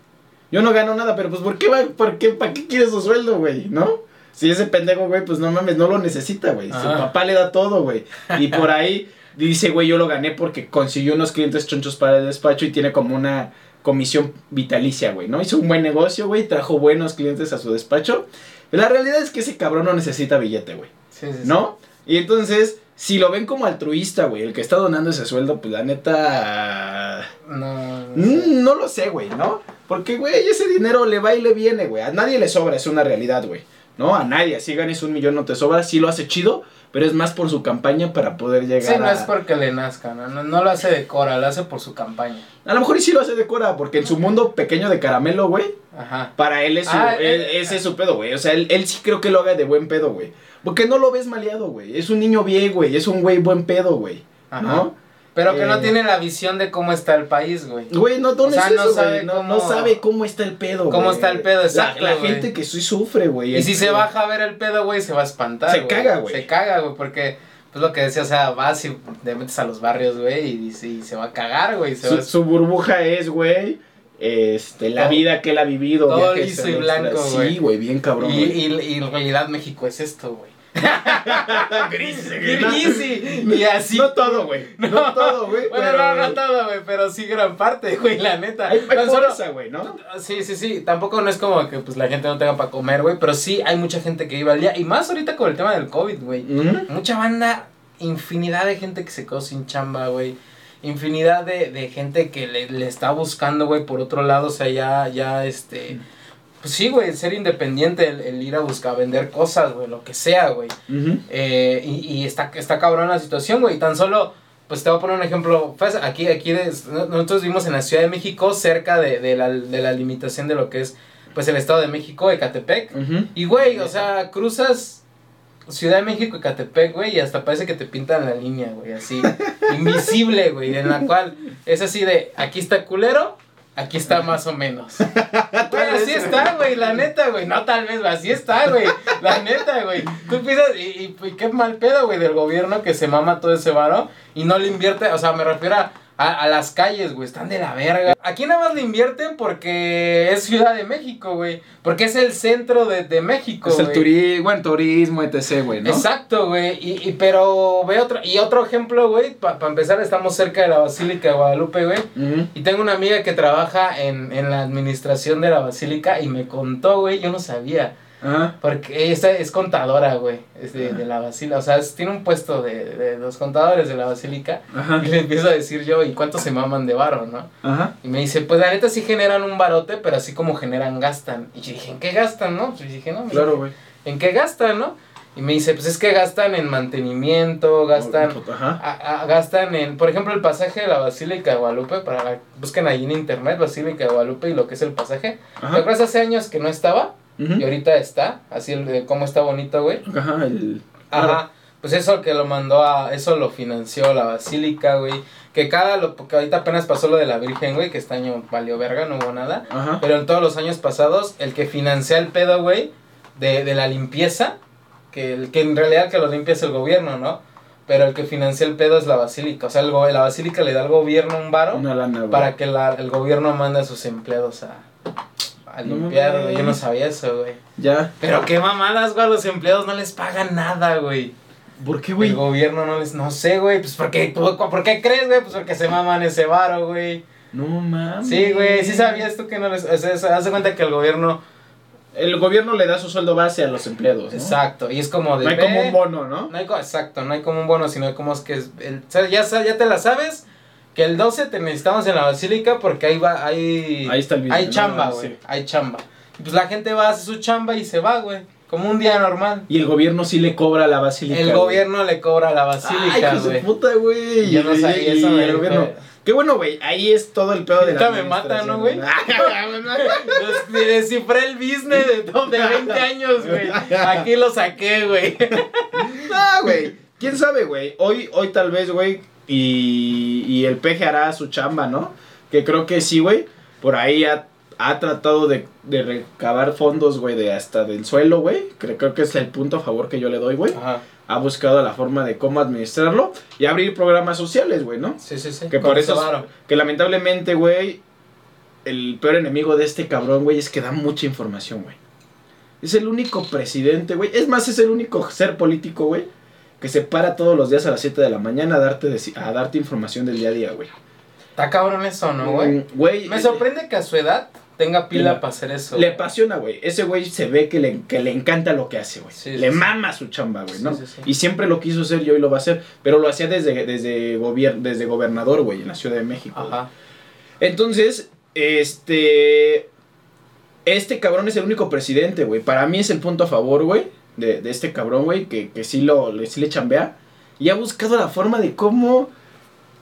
Yo no gano nada, pero pues ¿por qué va, por qué, para qué quiere su sueldo, güey? ¿No? Si ese pendejo, güey, pues no mames, no lo necesita, güey. Su papá le da todo, güey. Y por ahí dice, güey, yo lo gané porque consiguió unos clientes chonchos para el despacho y tiene como una comisión vitalicia, güey, ¿no? Hizo un buen negocio, güey, trajo buenos clientes a su despacho. La realidad es que ese cabrón no necesita billete, güey. Sí, sí, sí. ¿No? Y entonces, si lo ven como altruista, güey, el que está donando ese sueldo, pues la neta... No, no sé. Mm, No lo sé, güey, ¿no? Porque, güey, ese dinero le va y le viene, güey. A nadie le sobra, es una realidad, güey. ¿No? A nadie. Así ganes un millón no te sobra, sí lo hace chido, pero es más por su campaña para poder llegar Sí, no a... es porque le nazca, ¿no? No, no lo hace de Cora, lo hace por su campaña. A lo mejor y sí lo hace de Cora, porque en su mundo pequeño de caramelo, güey, Ajá. para él es su, Ah, él- eh, ese es su pedo, güey. O sea, él, él sí creo que lo haga de buen pedo, güey. Porque no lo ves maleado, güey. Es un niño bien, güey. Es un güey buen pedo, güey. Ajá. ¿No? Pero que no Eh, tiene la visión de cómo está el país, güey. Güey, no, no O sea, es no sabe. No, cómo- no sabe cómo está el pedo, Cómo güey. está el pedo, exacto, La, gente que sí sufre, güey. Y si se baja a ver el pedo, güey, se va a espantar. Se caga, güey. Se caga, güey, porque, pues lo que decía, o sea, vas y te metes a los barrios, güey, y, dice- y se va a cagar, güey. se Su, va a- su burbuja es, güey, este, la Todo- vida que él ha vivido. todo liso y blanco, güey. Sí, güey, bien cabrón, y, güey. y, y en realidad México es esto, güey. Gris, Gris y, y así. No todo, güey. No, todo, güey. Bueno, pero, no, no todo, güey, pero sí gran parte, güey, la neta. Hay, hay Tan solo- pobreza, güey, ¿no? Sí, sí, sí. Tampoco no es como que pues la gente no tenga para comer, güey. Pero sí hay mucha gente que iba al día. Y más ahorita con el tema del COVID, güey. Mucha banda, infinidad de gente que se quedó sin chamba, güey. Infinidad de, de gente que le, le está buscando, güey, por otro lado. O sea, ya, ya, este. Pues sí, güey, el ser independiente, el, el ir a buscar, vender cosas, güey, lo que sea, güey. Eh, y, y está, está cabrón la situación, güey. Tan solo, pues te voy a poner un ejemplo. Pues, aquí, aquí de- nosotros vivimos en la Ciudad de México, cerca de, de, la, de la limitación de lo que es, pues, el Estado de México, Ecatepec. Y, güey, o sea, cruzas Ciudad de México y Catepec, güey, y hasta parece que te pintan la línea, güey, así, invisible, güey, en la cual es así de, aquí está culero, aquí está más o menos. Güey, así está, güey, la neta, güey, no tal vez, así está, güey, la neta, güey. Tú piensas, y, y, y qué mal pedo, güey, del gobierno que se mama todo ese varo y no le invierte, o sea, me refiero a a, a, las calles, güey, están de la verga. Aquí nada más le invierten porque es Ciudad de México, güey. Porque es el centro de, de México, Es el turismo, turismo, etc, güey, ¿no? Exacto, güey. Y, y, pero ve otro, y otro ejemplo, güey, para pa empezar, estamos cerca de la Basílica de Guadalupe, güey. Uh -huh. Y tengo una amiga que trabaja en, en la administración de la Basílica y me contó, güey, yo no sabía. Ajá. Porque ella es contadora, güey, es de, de, la basílica. O sea, es, tiene un puesto de, de, los contadores de la basílica. Ajá. Y le empiezo a decir yo, ¿y cuánto se maman de varo, no? Ajá. Y me dice, pues la neta sí generan un barote, pero así como generan, gastan. Y yo dije, ¿en qué gastan, no? Pues dije, no. Claro, güey. ¿En qué gastan, no? Y me dice, pues es que gastan en mantenimiento, gastan, Ajá. a, a, gastan en, por ejemplo, el pasaje de la Basílica de Guadalupe, para busquen ahí en internet, Basílica de Guadalupe y lo que es el pasaje. ¿Te acuerdas hace años que no estaba? Uh -huh. Y ahorita está, así el de cómo está bonito, güey. Ajá, el... Ajá. Pues eso que lo mandó a, eso lo financió la basílica, güey. Que cada, lo, porque ahorita apenas pasó lo de la Virgen, güey, que este año valió verga, no hubo nada. Ajá. Pero en todos los años pasados, el que financia el pedo, güey, de, de la limpieza, que, el, que en realidad que lo limpia es el gobierno, ¿no? Pero el que financia el pedo es la basílica. O sea, el, la basílica le da al gobierno un varo para que la, el gobierno mande a sus empleados a, a limpiar, güey. Yo no sabía eso, güey. Ya. Pero qué mamadas, güey. A los empleados no les pagan nada, güey. ¿Por qué, güey? El gobierno no les. No sé, güey. Pues porque. ¿Por qué crees, güey? Pues porque se maman ese varo, güey. No mames. Sí, güey. Sí sabías tú que no les. O sea, se hace cuenta que el gobierno. El gobierno le da su sueldo base a los empleados. ¿no? Exacto. Y es como de. No hay como un bono, ¿no? no hay, exacto. No hay como un bono, sino como es que. Es el, o sea, ya, ya te la sabes que el 12 te necesitamos en la basílica porque ahí va, hay, ahí está el video, hay chamba, güey, ¿no? sí. hay chamba. Pues la gente va a hacer su chamba y se va, güey, como un día normal. Y el gobierno sí le cobra a la basílica. El gobierno le cobra a la basílica, güey. puta, güey. Yo no sabía eso, y el gobierno. Qué bueno, güey. Ahí es todo el pedo de la. me mata, ¿no, güey? Descifré el business de, de 20 años, güey. Aquí lo saqué, güey. No, güey. ¿Quién sabe, güey? Hoy, hoy tal vez, güey, y, y, el peje hará su chamba, ¿no? Que creo que sí, güey. Por ahí ha, ha tratado de, de, recabar fondos, güey, de hasta del suelo, güey. Creo, creo que es el punto a favor que yo le doy, güey. Ha buscado la forma de cómo administrarlo y abrir programas sociales, güey, ¿no? Sí, sí, sí. Que por eso, es, que lamentablemente, güey, el peor enemigo de este cabrón, güey, es que da mucha información, güey. Es el único presidente, güey. Es más, es el único ser político, güey, que se para todos los días a las 7 de la mañana a darte, de, a darte información del día a día, güey. Está cabrón eso, ¿no, güey? Güey. Me sorprende que a su edad tenga pila para hacer eso. Le apasiona, güey. Ese güey se ve que le, que le encanta lo que hace, güey. Sí, le sí, mama su chamba, güey, ¿no? Sí, y siempre lo quiso hacer y hoy lo va a hacer. Pero lo hacía desde, desde, gobier desde gobernador, güey, en la Ciudad de México. Ajá. Entonces, este. Este cabrón es el único presidente, güey. Para mí es el punto a favor, güey. De, de, este cabrón, güey. Que, que sí, lo, sí le chambea. Y ha buscado la forma de cómo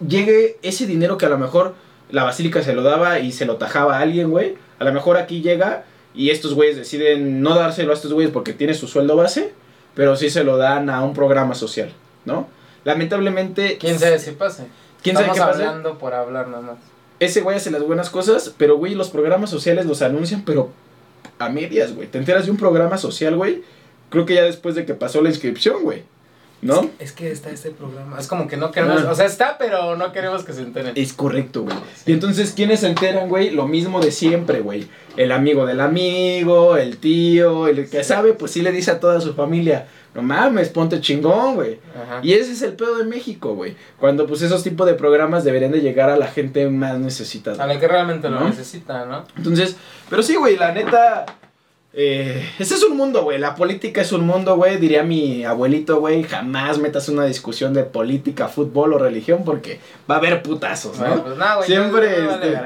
llegue ese dinero que a lo mejor la basílica se lo daba y se lo tajaba a alguien, güey. A lo mejor aquí llega y estos güeyes deciden no dárselo a estos güeyes porque tiene su sueldo base, pero sí se lo dan a un programa social, ¿no? Lamentablemente... ¿Quién sabe si pase? ¿Quién Estamos sabe qué pase? hablando por hablar nada más. Ese güey hace las buenas cosas, pero güey, los programas sociales los anuncian, pero a medias, güey. Te enteras de un programa social, güey. Creo que ya después de que pasó la inscripción, güey. ¿No? Es, es, que está este programa. Es como que no queremos. Ah. O sea, está, pero no queremos que se enteren. Es correcto, güey. Sí. Y entonces, ¿quiénes se enteran, güey? Lo mismo de siempre, güey. El amigo del amigo, el tío, el que sabe, pues sí le dice a toda su familia. No mames, ponte chingón, güey. Y ese es el pedo de México, güey. Cuando pues esos tipos de programas deberían de llegar a la gente más necesitada. A la que realmente ¿no? lo necesita, ¿no? Entonces, pero sí, güey, la neta, eh, ese es un mundo, güey. La política es un mundo, güey. Diría mi abuelito, güey. Jamás metas una discusión de política, fútbol o religión porque va a haber putazos, ¿no? Pues, no güey, siempre, no, este,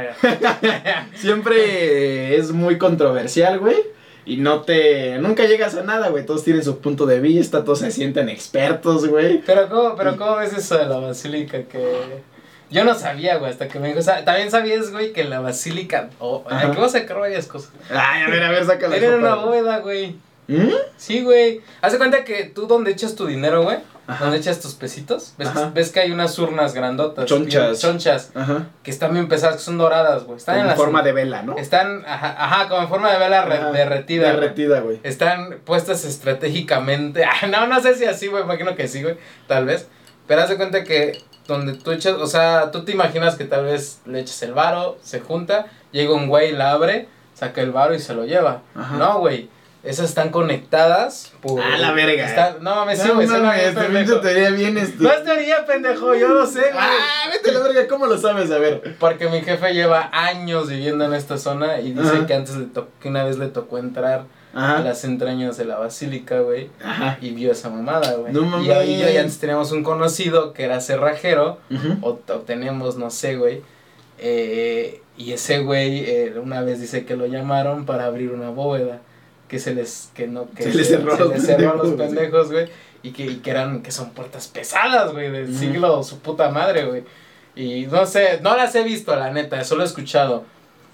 siempre es muy controversial, güey. Y no te. Nunca llegas a nada, güey. Todos tienen su punto de vista, todos se sienten expertos, güey. Pero, ¿cómo, pero ¿cómo ves eso de la basílica? Que. Yo no sabía, güey, hasta que me dijo. También sabías, güey, que la basílica. Oh, aquí vas a sacar varias cosas. Ay, a ver, a ver, sácala. Tienen una bóveda, güey. ¿Mm? Sí, güey. Haz de cuenta que tú donde echas tu dinero, güey, Ajá. donde echas tus pesitos, ves, ves que hay unas urnas grandotas. Chonchas. bien chonchas, Ajá. que están bien pesadas, que son doradas, güey. Están en en forma de vela, ¿no? Están, ajá, ajá, como en forma de vela re- derretida. Derretida, güey. Están puestas estratégicamente. Ah, no, no sé si así, güey. Imagino que sí, güey. Tal vez. Pero haz de cuenta que donde tú echas, o sea, tú te imaginas que tal vez le echas el varo, se junta, llega un güey, la abre, saca el varo y se lo lleva. Ajá. No, güey. Esas están conectadas por. Ah, la verga. No mames, sí, No güey. pendejo. pinche teoría bien estu- No es teoría, pendejo. Yo lo sé, güey. Ah, vete a la verga, ¿cómo lo sabes? A ver. Porque mi jefe lleva años viviendo en esta zona y dice Ajá. que antes le to- que una vez le tocó entrar a las entrañas de la basílica, güey. Y vio esa mamada, güey. No y mames. ahí yo y antes teníamos un conocido que era cerrajero, o, o tenemos, no sé, güey. eh, y ese güey eh, una vez dice que lo llamaron para abrir una bóveda. Que se les, que no, que Se les cerró los les cerró a los pendejos, güey. pendejos. Y que, y que eran, que son puertas pesadas, güey, del Ujú. siglo, su puta madre, güey. Y no sé, no las he visto, la neta, solo he escuchado.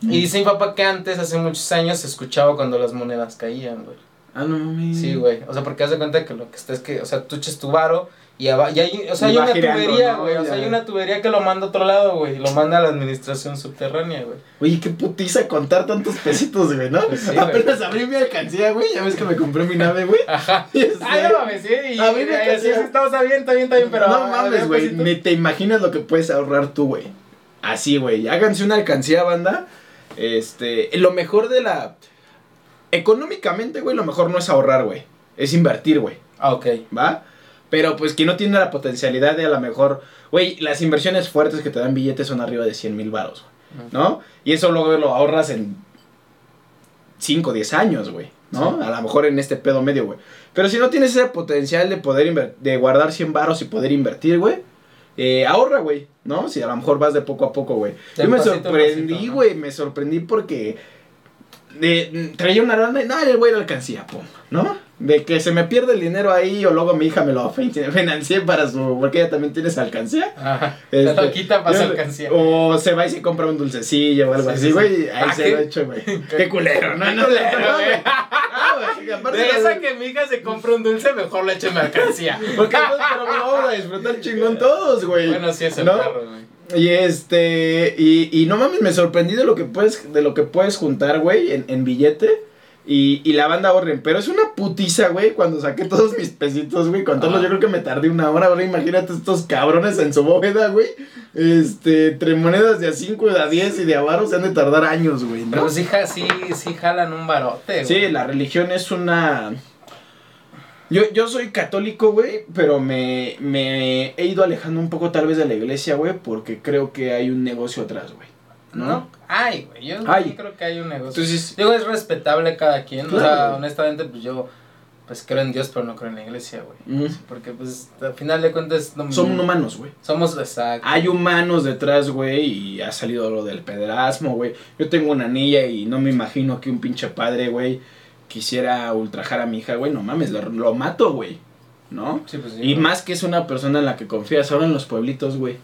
Y dice mi papá que antes, hace muchos años, se escuchaba cuando las monedas caían, güey. Ah, no mames. Sí, güey. O sea, porque haz de cuenta que lo que está es que, o sea, tú echas tu varo y, aba- y hay, o sea, Y hay una girando, tubería, ¿no? güey. O sea, hay una tubería que lo manda a otro lado, güey. Y lo manda a la administración subterránea, güey. Oye, qué putiza contar tantos pesitos, güey, ¿no? Pues sí. Apenas abrí mi alcancía, güey. Ya ves que me compré mi nave, güey. Ajá. Ah, no mames, sí. Y, A mí me y- y- casi- sí, estamos bien, está bien, está bien, pero. no mames, güey. Ni te imaginas lo que puedes ahorrar tú, güey. Así, güey. Háganse una alcancía, banda. Este. Lo mejor de la. Económicamente, güey, lo mejor no es ahorrar, güey. Es invertir, güey. Ah, ok. ¿Va? Pero pues que no tiene la potencialidad de a lo mejor. Güey, las inversiones fuertes que te dan billetes son arriba de 100 mil baros, güey. ¿no? Y eso luego lo ahorras en 5, 10 años, güey, ¿no? Sí. A lo mejor en este pedo medio, güey. Pero si no tienes ese potencial de poder de guardar 100 baros y poder invertir, güey, eh, ahorra, güey, ¿no? Si a lo mejor vas de poco a poco, güey. Yo me pasito sorprendí, ¿no? güey, me sorprendí porque de- traía una lana y no, el güey lo alcancía, pum, ¿no? De que se me pierde el dinero ahí o luego mi hija me lo fin- financié para su... porque ella también tiene esa alcancía. Ajá. Este, Te lo quita para su alcancía. O se va y se compra un dulcecillo o algo Sí, así, sí, güey. sí. Ahí Ah, se ¿qué? lo he hecho, güey. Qué culero, no, no, culero, no, aparte De esa que mi hija se compra un dulce, mejor le eche mercancía. Porque pues, pero vamos a disfrutar chingón todos, güey. Bueno, sí es el ¿No? perro, güey. Y este, y, y no mames, me sorprendí de lo que puedes, de lo que puedes juntar, güey, en, en billete. Y, y la banda ahorren, pero es una putiza, güey, cuando saqué todos mis pesitos, güey, contarlos, Ah. yo creo que me tardé una hora, ahora imagínate estos cabrones en su bóveda, güey, este, entre monedas de a 5, de a 10 y de a varos se han de tardar años, güey, Pero ¿no? sí, ja- sí, sí jalan un barote, güey. Sí, la religión es una... Yo, yo soy católico, güey, pero me, me he ido alejando un poco tal vez de la iglesia, güey, porque creo que hay un negocio atrás, güey. ¿No? ¿No? Ay, güey, yo Ay. creo que hay un negocio. Entonces, Digo, es respetable cada quien. O sea, honestamente, pues yo, pues creo en Dios, pero no creo en la iglesia, güey. mm, Porque, pues, al final de cuentas, no, son humanos, güey. Somos, exacto. Hay humanos detrás, güey, y ha salido lo del pederasmo, güey. Yo tengo una niña y no me imagino que un pinche padre, güey, quisiera ultrajar a mi hija, güey. No mames, lo, lo mato, güey. ¿No? Sí, pues, sí, Y güey. más que es una persona en la que confías ahora en los pueblitos, güey.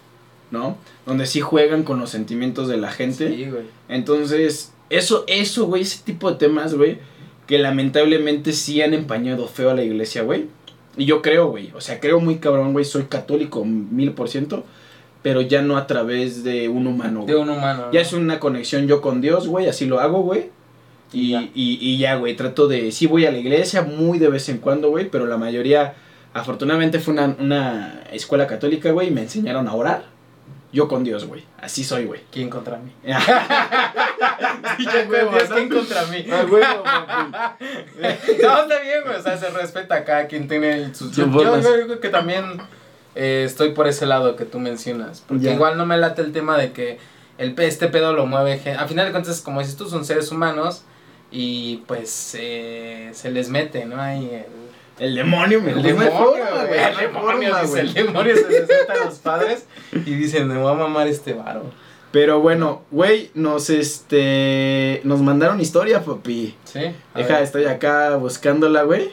¿No? Donde sí juegan con los sentimientos de la gente. Sí, güey. Entonces, eso, eso, güey, ese tipo de temas, güey, que lamentablemente sí han empañado feo a la iglesia, güey. Y yo creo, güey, o sea, creo muy cabrón, güey, soy católico mil por ciento, pero ya no a través de un humano, De güey. un humano. Ya es una conexión yo con Dios, güey, así lo hago, güey. Y, Ya. y, y ya, güey, trato de, sí voy a la iglesia muy de vez en cuando, güey, pero la mayoría, afortunadamente fue una, una escuela católica, güey, y me enseñaron a orar. Yo con Dios, güey. Así soy, güey. ¿Quién contra mí? Sí, ¿Quién huevo, Dios, ¿no? ¿Quién contra mí? Ah, huevo, papi. No, está bien, güey. O sea, se respeta a cada quien tiene sus. Yo, yo creo que también eh, estoy por ese lado que tú mencionas. Porque Ya. igual no me late el tema de que el, pe- este pedo lo mueve. A final de cuentas, como dices tú, son seres humanos. Y pues eh, se les mete, ¿no? Ahí el. El demonio, me El demonio, güey, el demonio, forma, dice, güey. el demonio se les mete a los padres y dicen, me voy a mamar este varo. Pero bueno, güey, nos este nos mandaron historia, papi. ¿Sí? Deja, ver. estoy acá buscándola, güey.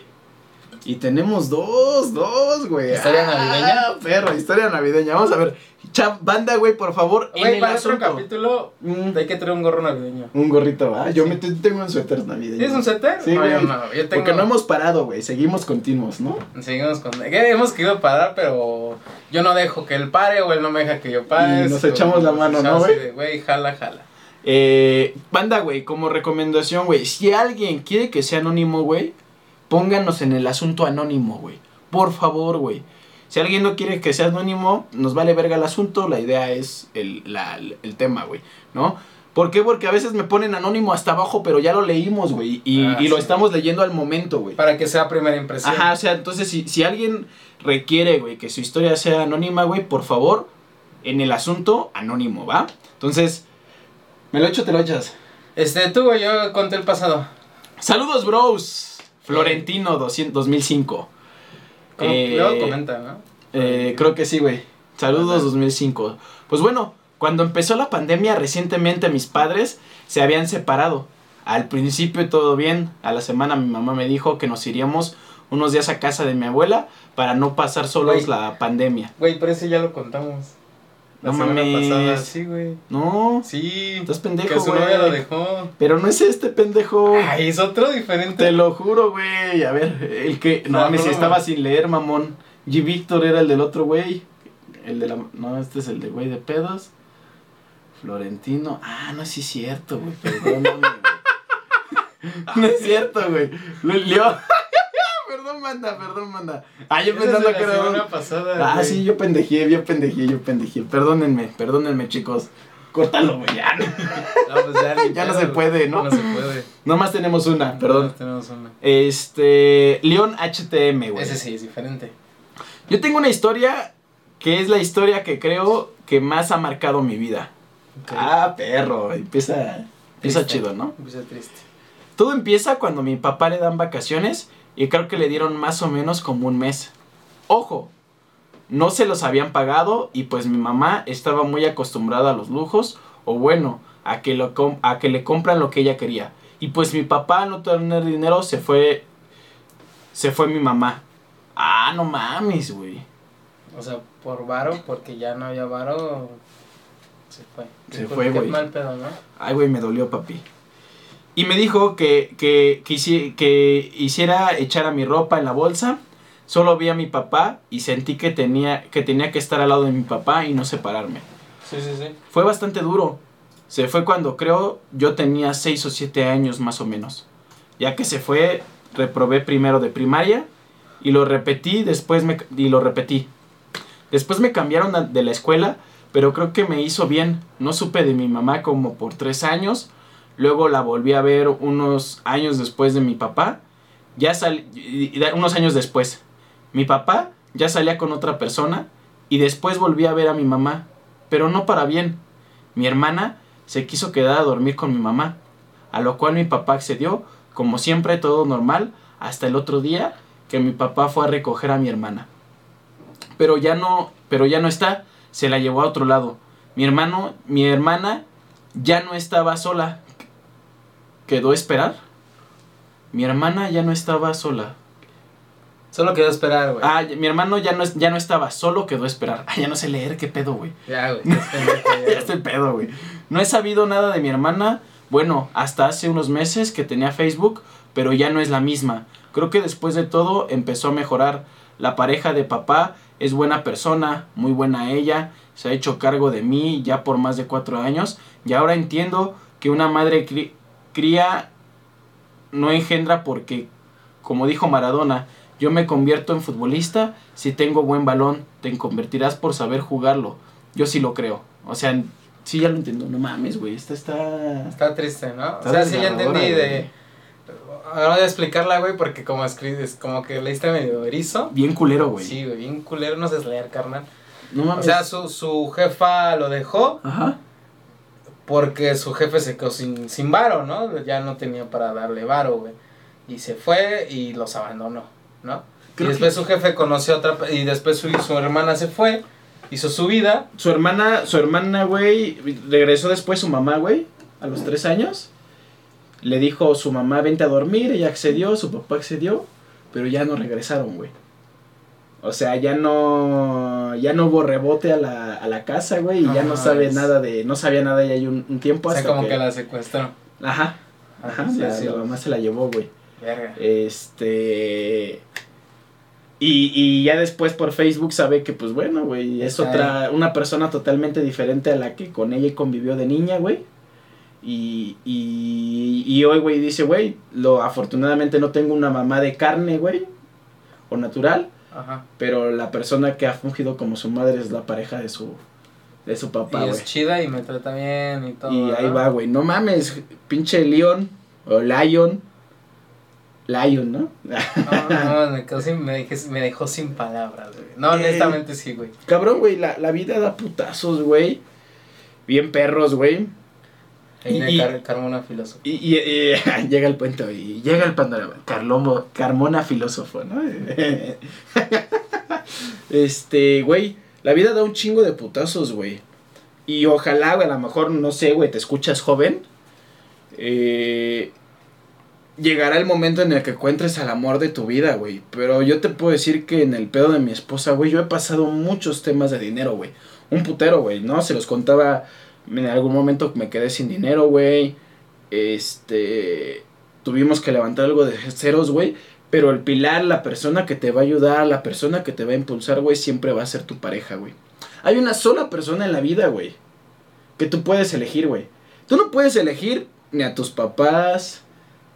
Y tenemos dos, dos, güey. ¿Historia Ah, navideña? perro, historia navideña. Vamos a ver. Chav, banda, güey, por favor, en Güey, el para otro capítulo Mm, hay que traer un gorro navideño. un gorrito, ¿va? Yo Sí. me te- tengo un suéter navideño. ¿Tienes un suéter? Sí, no, yo no, yo tengo... Porque no hemos parado, güey. Seguimos continuos, ¿no? Seguimos con... que hemos querido parar, pero yo no dejo que él pare o él no me deja que yo pare. Y nos echamos la mano, ¿no, güey? Güey, jala, jala. Eh, banda, güey, como recomendación, güey. Si alguien quiere que sea anónimo, güey, pónganos en el asunto anónimo, güey. Por favor, güey. Si alguien no quiere que sea anónimo, nos vale verga el asunto. La idea es el, la- el tema, güey, ¿no? ¿Por qué? Porque a veces me ponen anónimo hasta abajo, pero ya lo leímos, güey. Y, Ah, y lo estamos leyendo al momento, güey. Para que sea primera impresión. Ajá, o sea, entonces si, si alguien requiere, güey, que su historia sea anónima, güey, por favor, en el asunto anónimo, ¿va? Entonces, me lo echo, te lo echas. Este, tú, güey, yo conté el pasado. Saludos, bros. Florentino 200 2005. Como- Eh, Luego comenta, ¿no? Eh, creo que sí, güey. Saludos Ajá. 2005. Pues bueno, cuando empezó la pandemia recientemente mis padres se habían separado. Al principio todo bien, a la semana mi mamá me dijo que nos iríamos unos días a casa de mi abuela para no pasar solos la pandemia. Güey, pero ese ya lo contamos. La No semana mames. pasada. Sí, güey. No, Sí. Estás pendejo, Que su güey. novia lo dejó. pero no es este pendejo. Ay, es otro diferente. Te lo juro, güey. A ver, el que. No mames, si estaba sin leer, mamón. G. Víctor era el del otro güey. El de la. No, este es el de güey de pedos. Florentino. Ah, no, sí es cierto, güey. Perdóname. güey. no es cierto, güey. Lo lió. Perdón, manda, perdón, manda. Ah, yo pensando que era. un- semana pasada. Ah, sí, yo pendejé, yo pendejé, yo pendejé. Perdónenme, perdónenme, chicos. Córtalo, güey. Ya, no. Pues ya, no se puede, ¿no? No se puede. Nomás tenemos una, perdón. Nada más Tenemos una. Este. León HTM, güey. Ese sí es diferente. Yo tengo una historia que es la historia que creo que más ha marcado mi vida. Ah, perro. Empieza, empieza Triste. chido, ¿no? Empieza triste. Todo empieza cuando a mi papá le dan vacaciones y creo que le dieron más o menos como un mes. Ojo, no se los habían pagado y pues mi mamá estaba muy acostumbrada a los lujos o bueno, a que, lo com- a que le compran lo que ella quería. Y pues mi papá al no tener dinero se fue, se fue mi mamá. Ah, no mames, güey. O sea, por varo, porque ya no había varo. Se fue. Se fue, güey. mal pedo, ¿no? Ay, güey, me dolió, papi. Y me dijo que, que, que, que hiciera echar a mi ropa en la bolsa. Solo vi a mi papá y sentí que tenía, que tenía que estar al lado de mi papá y no separarme. Sí, sí, sí. Fue bastante duro. Se fue cuando creo yo tenía 6 o 7 años más o menos. Ya que se fue, reprobé primero de primaria y lo repetí, después me, y lo repetí. Después me cambiaron de la escuela, pero creo que me hizo bien. No supe de mi mamá como por 3 años. Luego la volví a ver unos años después de mi papá. Ya sal, unos años después. Mi papá ya salía con otra persona y después volví a ver a mi mamá, pero no para bien. Mi hermana se quiso quedar a dormir con mi mamá, a lo cual mi papá accedió, como siempre todo normal, hasta el otro día que mi papá fue a recoger a mi hermana. Pero ya no, pero ya no está, se la llevó a otro lado. Mi hermano, mi hermana ya no estaba sola. ¿Quedó esperar? Mi hermana ya no estaba sola. Solo quedó esperar, güey. Ah, mi hermano ya no, es- ya no estaba, solo quedó esperar. Ah, ya no sé leer, qué pedo, güey. Ya, güey. ya, estoy pedo, güey. No he sabido nada de mi hermana. Bueno, hasta hace unos meses que tenía Facebook, pero ya no es la misma. Creo que después de todo empezó a mejorar. La pareja de papá es buena persona, muy buena ella. Se ha hecho cargo de mí ya por más de cuatro años. Y ahora entiendo que una madre cría no engendra porque, como dijo Maradona, yo me convierto en futbolista si tengo buen balón, te convertirás por saber jugarlo. Yo sí lo creo. O sea, sí ya lo entiendo. No mames, güey. Esta está. Está triste, ¿no? Está o sea, sí ya entendí de... Ahora voy a explicarla, güey, porque como escribes, como que leíste medio erizo. Bien culero, güey. Sí, güey, bien culero, no sé leer, carnal. No O mames. sea, su, su jefa lo dejó Ajá. Porque su jefe se quedó sin, sin varo, ¿no? Ya no tenía para darle varo, güey. Y se fue y los abandonó, ¿no? Creo y después su jefe conoció a otra... Y después su, su hermana se fue, hizo su vida. Su hermana, su hermana, güey, regresó después su mamá, güey, a los tres años. Le dijo su mamá, vente a dormir, ella accedió, su papá accedió, pero ya no regresaron, güey. O sea, ya no, ya no hubo rebote a la, a la casa, güey, y ya no Ah, sabe es- nada de, no sabía nada ya hay un, un tiempo O sea, hasta como que, que la secuestró. ajá, ajá, Sí, la, sí. la mamá se la llevó, güey. Verga. Este. Y, y ya después por Facebook sabe que, pues bueno, güey, es Está otra, una persona totalmente diferente a la que con ella convivió de niña, güey. Y, y, y hoy, güey, dice, güey, lo afortunadamente no tengo una mamá de carne, güey, o natural, Ajá. pero la persona que ha fungido como su madre es la pareja de su, de su papá, y güey. es chida y me trata bien y todo. Y ahí va, güey, no mames, pinche Leon, o Lion, Lion, ¿no? No, no, me, dejé- me dejó sin palabras, güey. No, Eh. honestamente sí, güey. Cabrón, güey, la, la vida da putazos, güey. Bien perros, güey. Ahí Y- car- Carmona filósofo. Y, y- y- llega el puente y llega el panorama. Carlomo, Carmona filósofo, ¿no? este, güey, la vida da un chingo de putazos, güey. Y ojalá, güey, a lo mejor, no sé, güey, te escuchas joven. Eh, llegará el momento en el que encuentres al amor de tu vida, güey. Pero yo te puedo decir que en el pedo de mi esposa, güey, yo he pasado muchos temas de dinero, güey. Un putero, güey, ¿no? Se los contaba, en algún momento me quedé sin dinero, güey. Este, tuvimos que levantar algo de ceros, güey. Pero el pilar, la persona que te va a ayudar, la persona que te va a impulsar, güey, siempre va a ser tu pareja, güey. Hay una sola persona en la vida, güey, que tú puedes elegir, güey. Tú no puedes elegir ni a tus papás.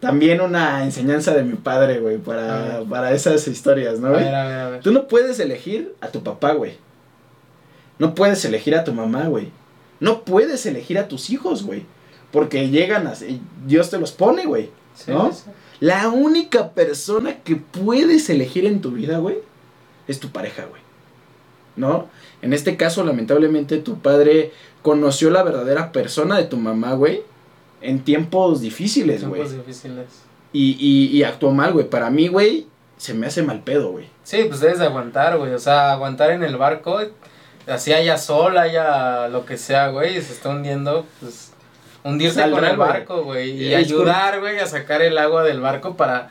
También una enseñanza de mi padre, güey, para, para esas historias, ¿no, A güey? ver, a ver, a ver. Tú no puedes elegir a tu papá, güey. No puedes elegir a tu mamá, güey. No puedes elegir a tus hijos, güey. Porque llegan a... Dios te los pone, güey. Sí, ¿no? sí. La única persona que puedes elegir en tu vida, güey, es tu pareja, güey. ¿No? En este caso, lamentablemente, tu padre conoció la verdadera persona de tu mamá, güey, en tiempos difíciles, güey. Tiempos difíciles. Y, y, y actuó mal, güey. Para mí, güey, se me hace mal pedo, güey. Sí, pues debes de aguantar, güey. O sea, aguantar en el barco, así haya sol, haya lo que sea, güey, se está hundiendo, pues hundirse Saldrá, con el barco, güey, y Es ayudar, güey, a sacar el agua del barco para,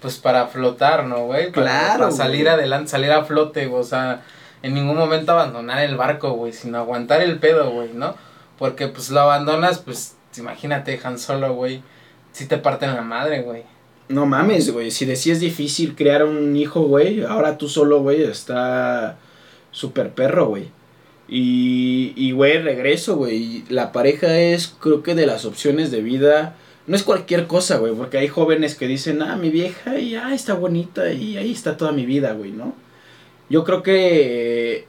pues para flotar, ¿no, güey? Para, Claro, para salir güey. adelante, salir a flote, güey, o sea, en ningún momento abandonar el barco, güey, sino aguantar el pedo, güey, ¿no? Porque, pues, lo abandonas, pues, imagínate, Han Solo, güey, si te parten la madre, güey. No mames, güey. Si de sí es difícil crear un hijo, güey, ahora tú solo, güey, está súper perro, güey. Y, y, güey, regreso, güey. La pareja es, creo que de las opciones de vida. No es cualquier cosa, güey, porque hay jóvenes que dicen, ah, mi vieja, y ah, está bonita, y ahí está toda mi vida, güey, ¿no? Yo creo que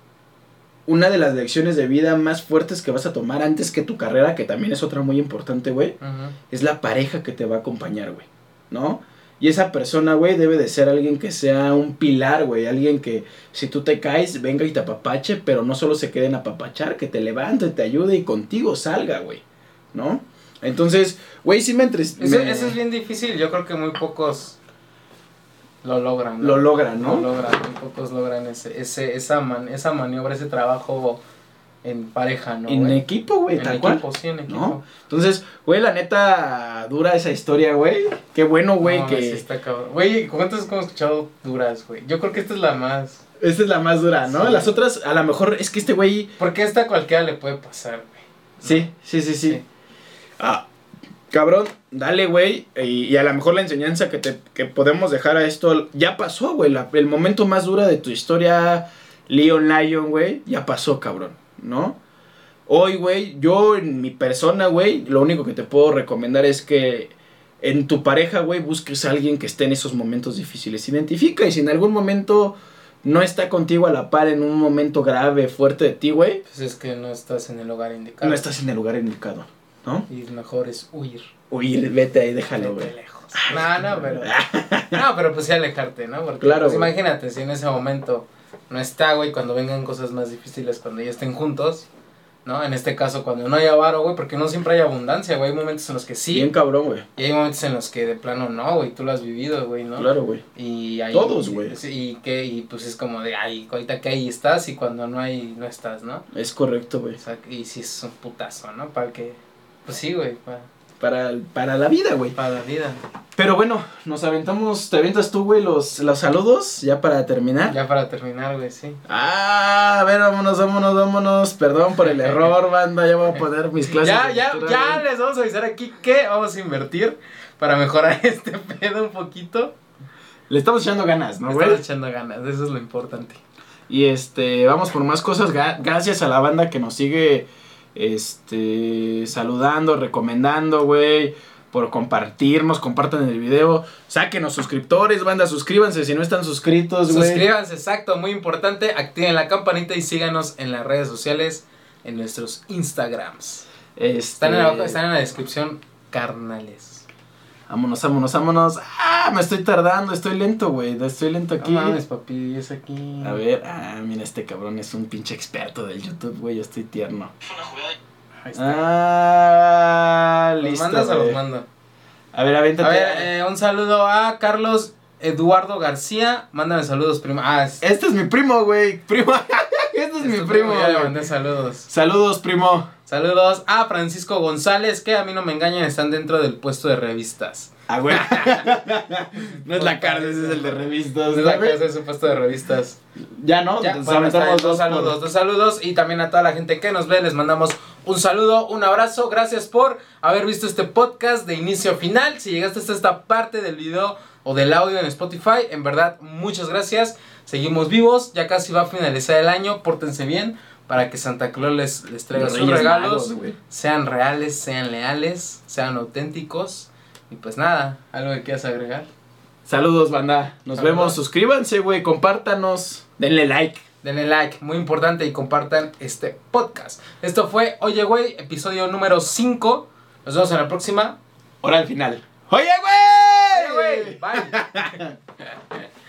una de las lecciones de vida más fuertes que vas a tomar antes que tu carrera, que también es otra muy importante, güey, es la pareja que te va a acompañar, güey, ¿no? Y esa persona, güey, debe de ser alguien que sea un pilar, güey, alguien que si tú te caes, venga y te apapache, pero no solo se quede en apapachar, que te levante, te ayude y contigo salga, güey, ¿no? Entonces, güey, sí me entres... Eso, me- eso es bien difícil, yo creo que muy pocos lo logran. ¿no? Lo logran, ¿no? Lo logran, muy pocos logran ese, ese, esa, man, esa maniobra, ese trabajo en pareja, ¿no? en equipo, güey, En tal equipo, cual. sí, en equipo. ¿No? Entonces, güey, la neta, dura esa historia, güey. Qué bueno, güey, No, que... sí está cabrón. Güey, ¿cuántas hemos escuchado duras, güey? Yo creo que esta es la más. Esta es la más dura, ¿no? Sí. Las otras, a lo mejor, es que este güey... Porque esta cualquiera le puede pasar, güey. Sí, sí, sí, sí. Sí. Ah, cabrón, dale, güey. Y, y a lo mejor la enseñanza que, te, que podemos dejar a esto ya pasó, güey. el momento más duro de tu historia, Leon Lion, güey, ya pasó, cabrón, ¿no? Hoy, güey, yo en mi persona, güey, lo único que te puedo recomendar es que en tu pareja, güey, busques a alguien que esté en esos momentos difíciles. Identifica y si en algún momento no está contigo a la par en un momento grave, fuerte de ti, güey, Pues es que no estás en el lugar indicado. no estás en el lugar indicado, ¿no? Y mejor es huir. Huir, vete ahí, déjalo, güey. lejos. No, no, pero. No, pero pues sí alejarte, ¿no? Porque Claro, pues, imagínate, si en ese momento no está, güey, cuando vengan cosas más difíciles, cuando ya estén juntos, ¿no? En este caso, cuando no haya varo, güey, porque no siempre hay abundancia, güey. Hay momentos en los que sí, Bien cabrón, güey. y hay momentos en los que de plano no, güey. Tú lo has vivido, güey, ¿no? Claro, güey. Y ahí, Todos, güey. Y que, y pues es como de, ay, ahorita que ahí estás y cuando no hay, no estás, ¿no? Es correcto, güey. O sea, y sí es un putazo, ¿no? Para que, pues sí, güey, para, para, para la vida, güey. Para la vida. Pero bueno, nos aventamos, te avientas tú, güey, los, los saludos, ya para terminar. Ya para terminar, güey, sí. Ah, a ver, vámonos, vámonos, vámonos. Perdón por el error, banda, ya voy a poner mis clases. Ya, ya, ya güey. les vamos a avisar aquí que vamos a invertir para mejorar este pedo un poquito. Le estamos echando ganas, ¿no, güey? Estamos echando ganas, eso es lo importante. Y este, vamos por más cosas. Gracias a la banda que nos sigue este saludando, recomendando, güey. Por compartirnos, compartan el video. Sáquenos suscriptores, banda, suscríbanse si no están suscritos, güey. Suscríbanse, exacto, muy importante. Activen la campanita y síganos en las redes sociales, en nuestros Instagrams. Este, Están en, están en la descripción, carnales. Vámonos, vámonos, vámonos. Ah, me estoy tardando, estoy lento, güey. Estoy lento aquí. No mames, papi, es aquí. A ver, ah, mira, este cabrón es un pinche experto del YouTube, güey. Yo estoy tierno. Ahí está. Ah, ¿Los listo. mandas o los mando? A ver, avéntate. A ver, eh, un saludo a Carlos Eduardo García. Mándame saludos, primo. Ah, es, Este es mi primo, güey. Primo. este es mi tu primo, Ya le mandé saludos. Saludos, primo. Saludos a Francisco González, que a mí no me engañan, están dentro del puesto de revistas. Ah, güey. no es la cara, ese es el de revistas. Es la casa de su puesto de revistas. Ya, ¿no? Ya, bueno, dos dos saludos, por- dos saludos y también a toda la gente que nos ve les mandamos un saludo, un abrazo, gracias por haber visto este podcast de inicio a final, si llegaste hasta esta parte del video o del audio en Spotify, en verdad muchas gracias, seguimos vivos, ya casi va a finalizar el año, pórtense bien para que Santa Claus les, les traiga Los sus regalos, Magos, sean reales, sean leales, sean auténticos y pues nada, algo que quieras agregar. Saludos, banda. Nos Saludos. vemos. Suscríbanse, güey. Compártanos. Denle like. Denle like, muy importante, y compartan este podcast. Esto fue Oye Güey, episodio número 5. Nos vemos en la próxima. Ahora al final. ¡Oye, Oye güey! Güey, bye.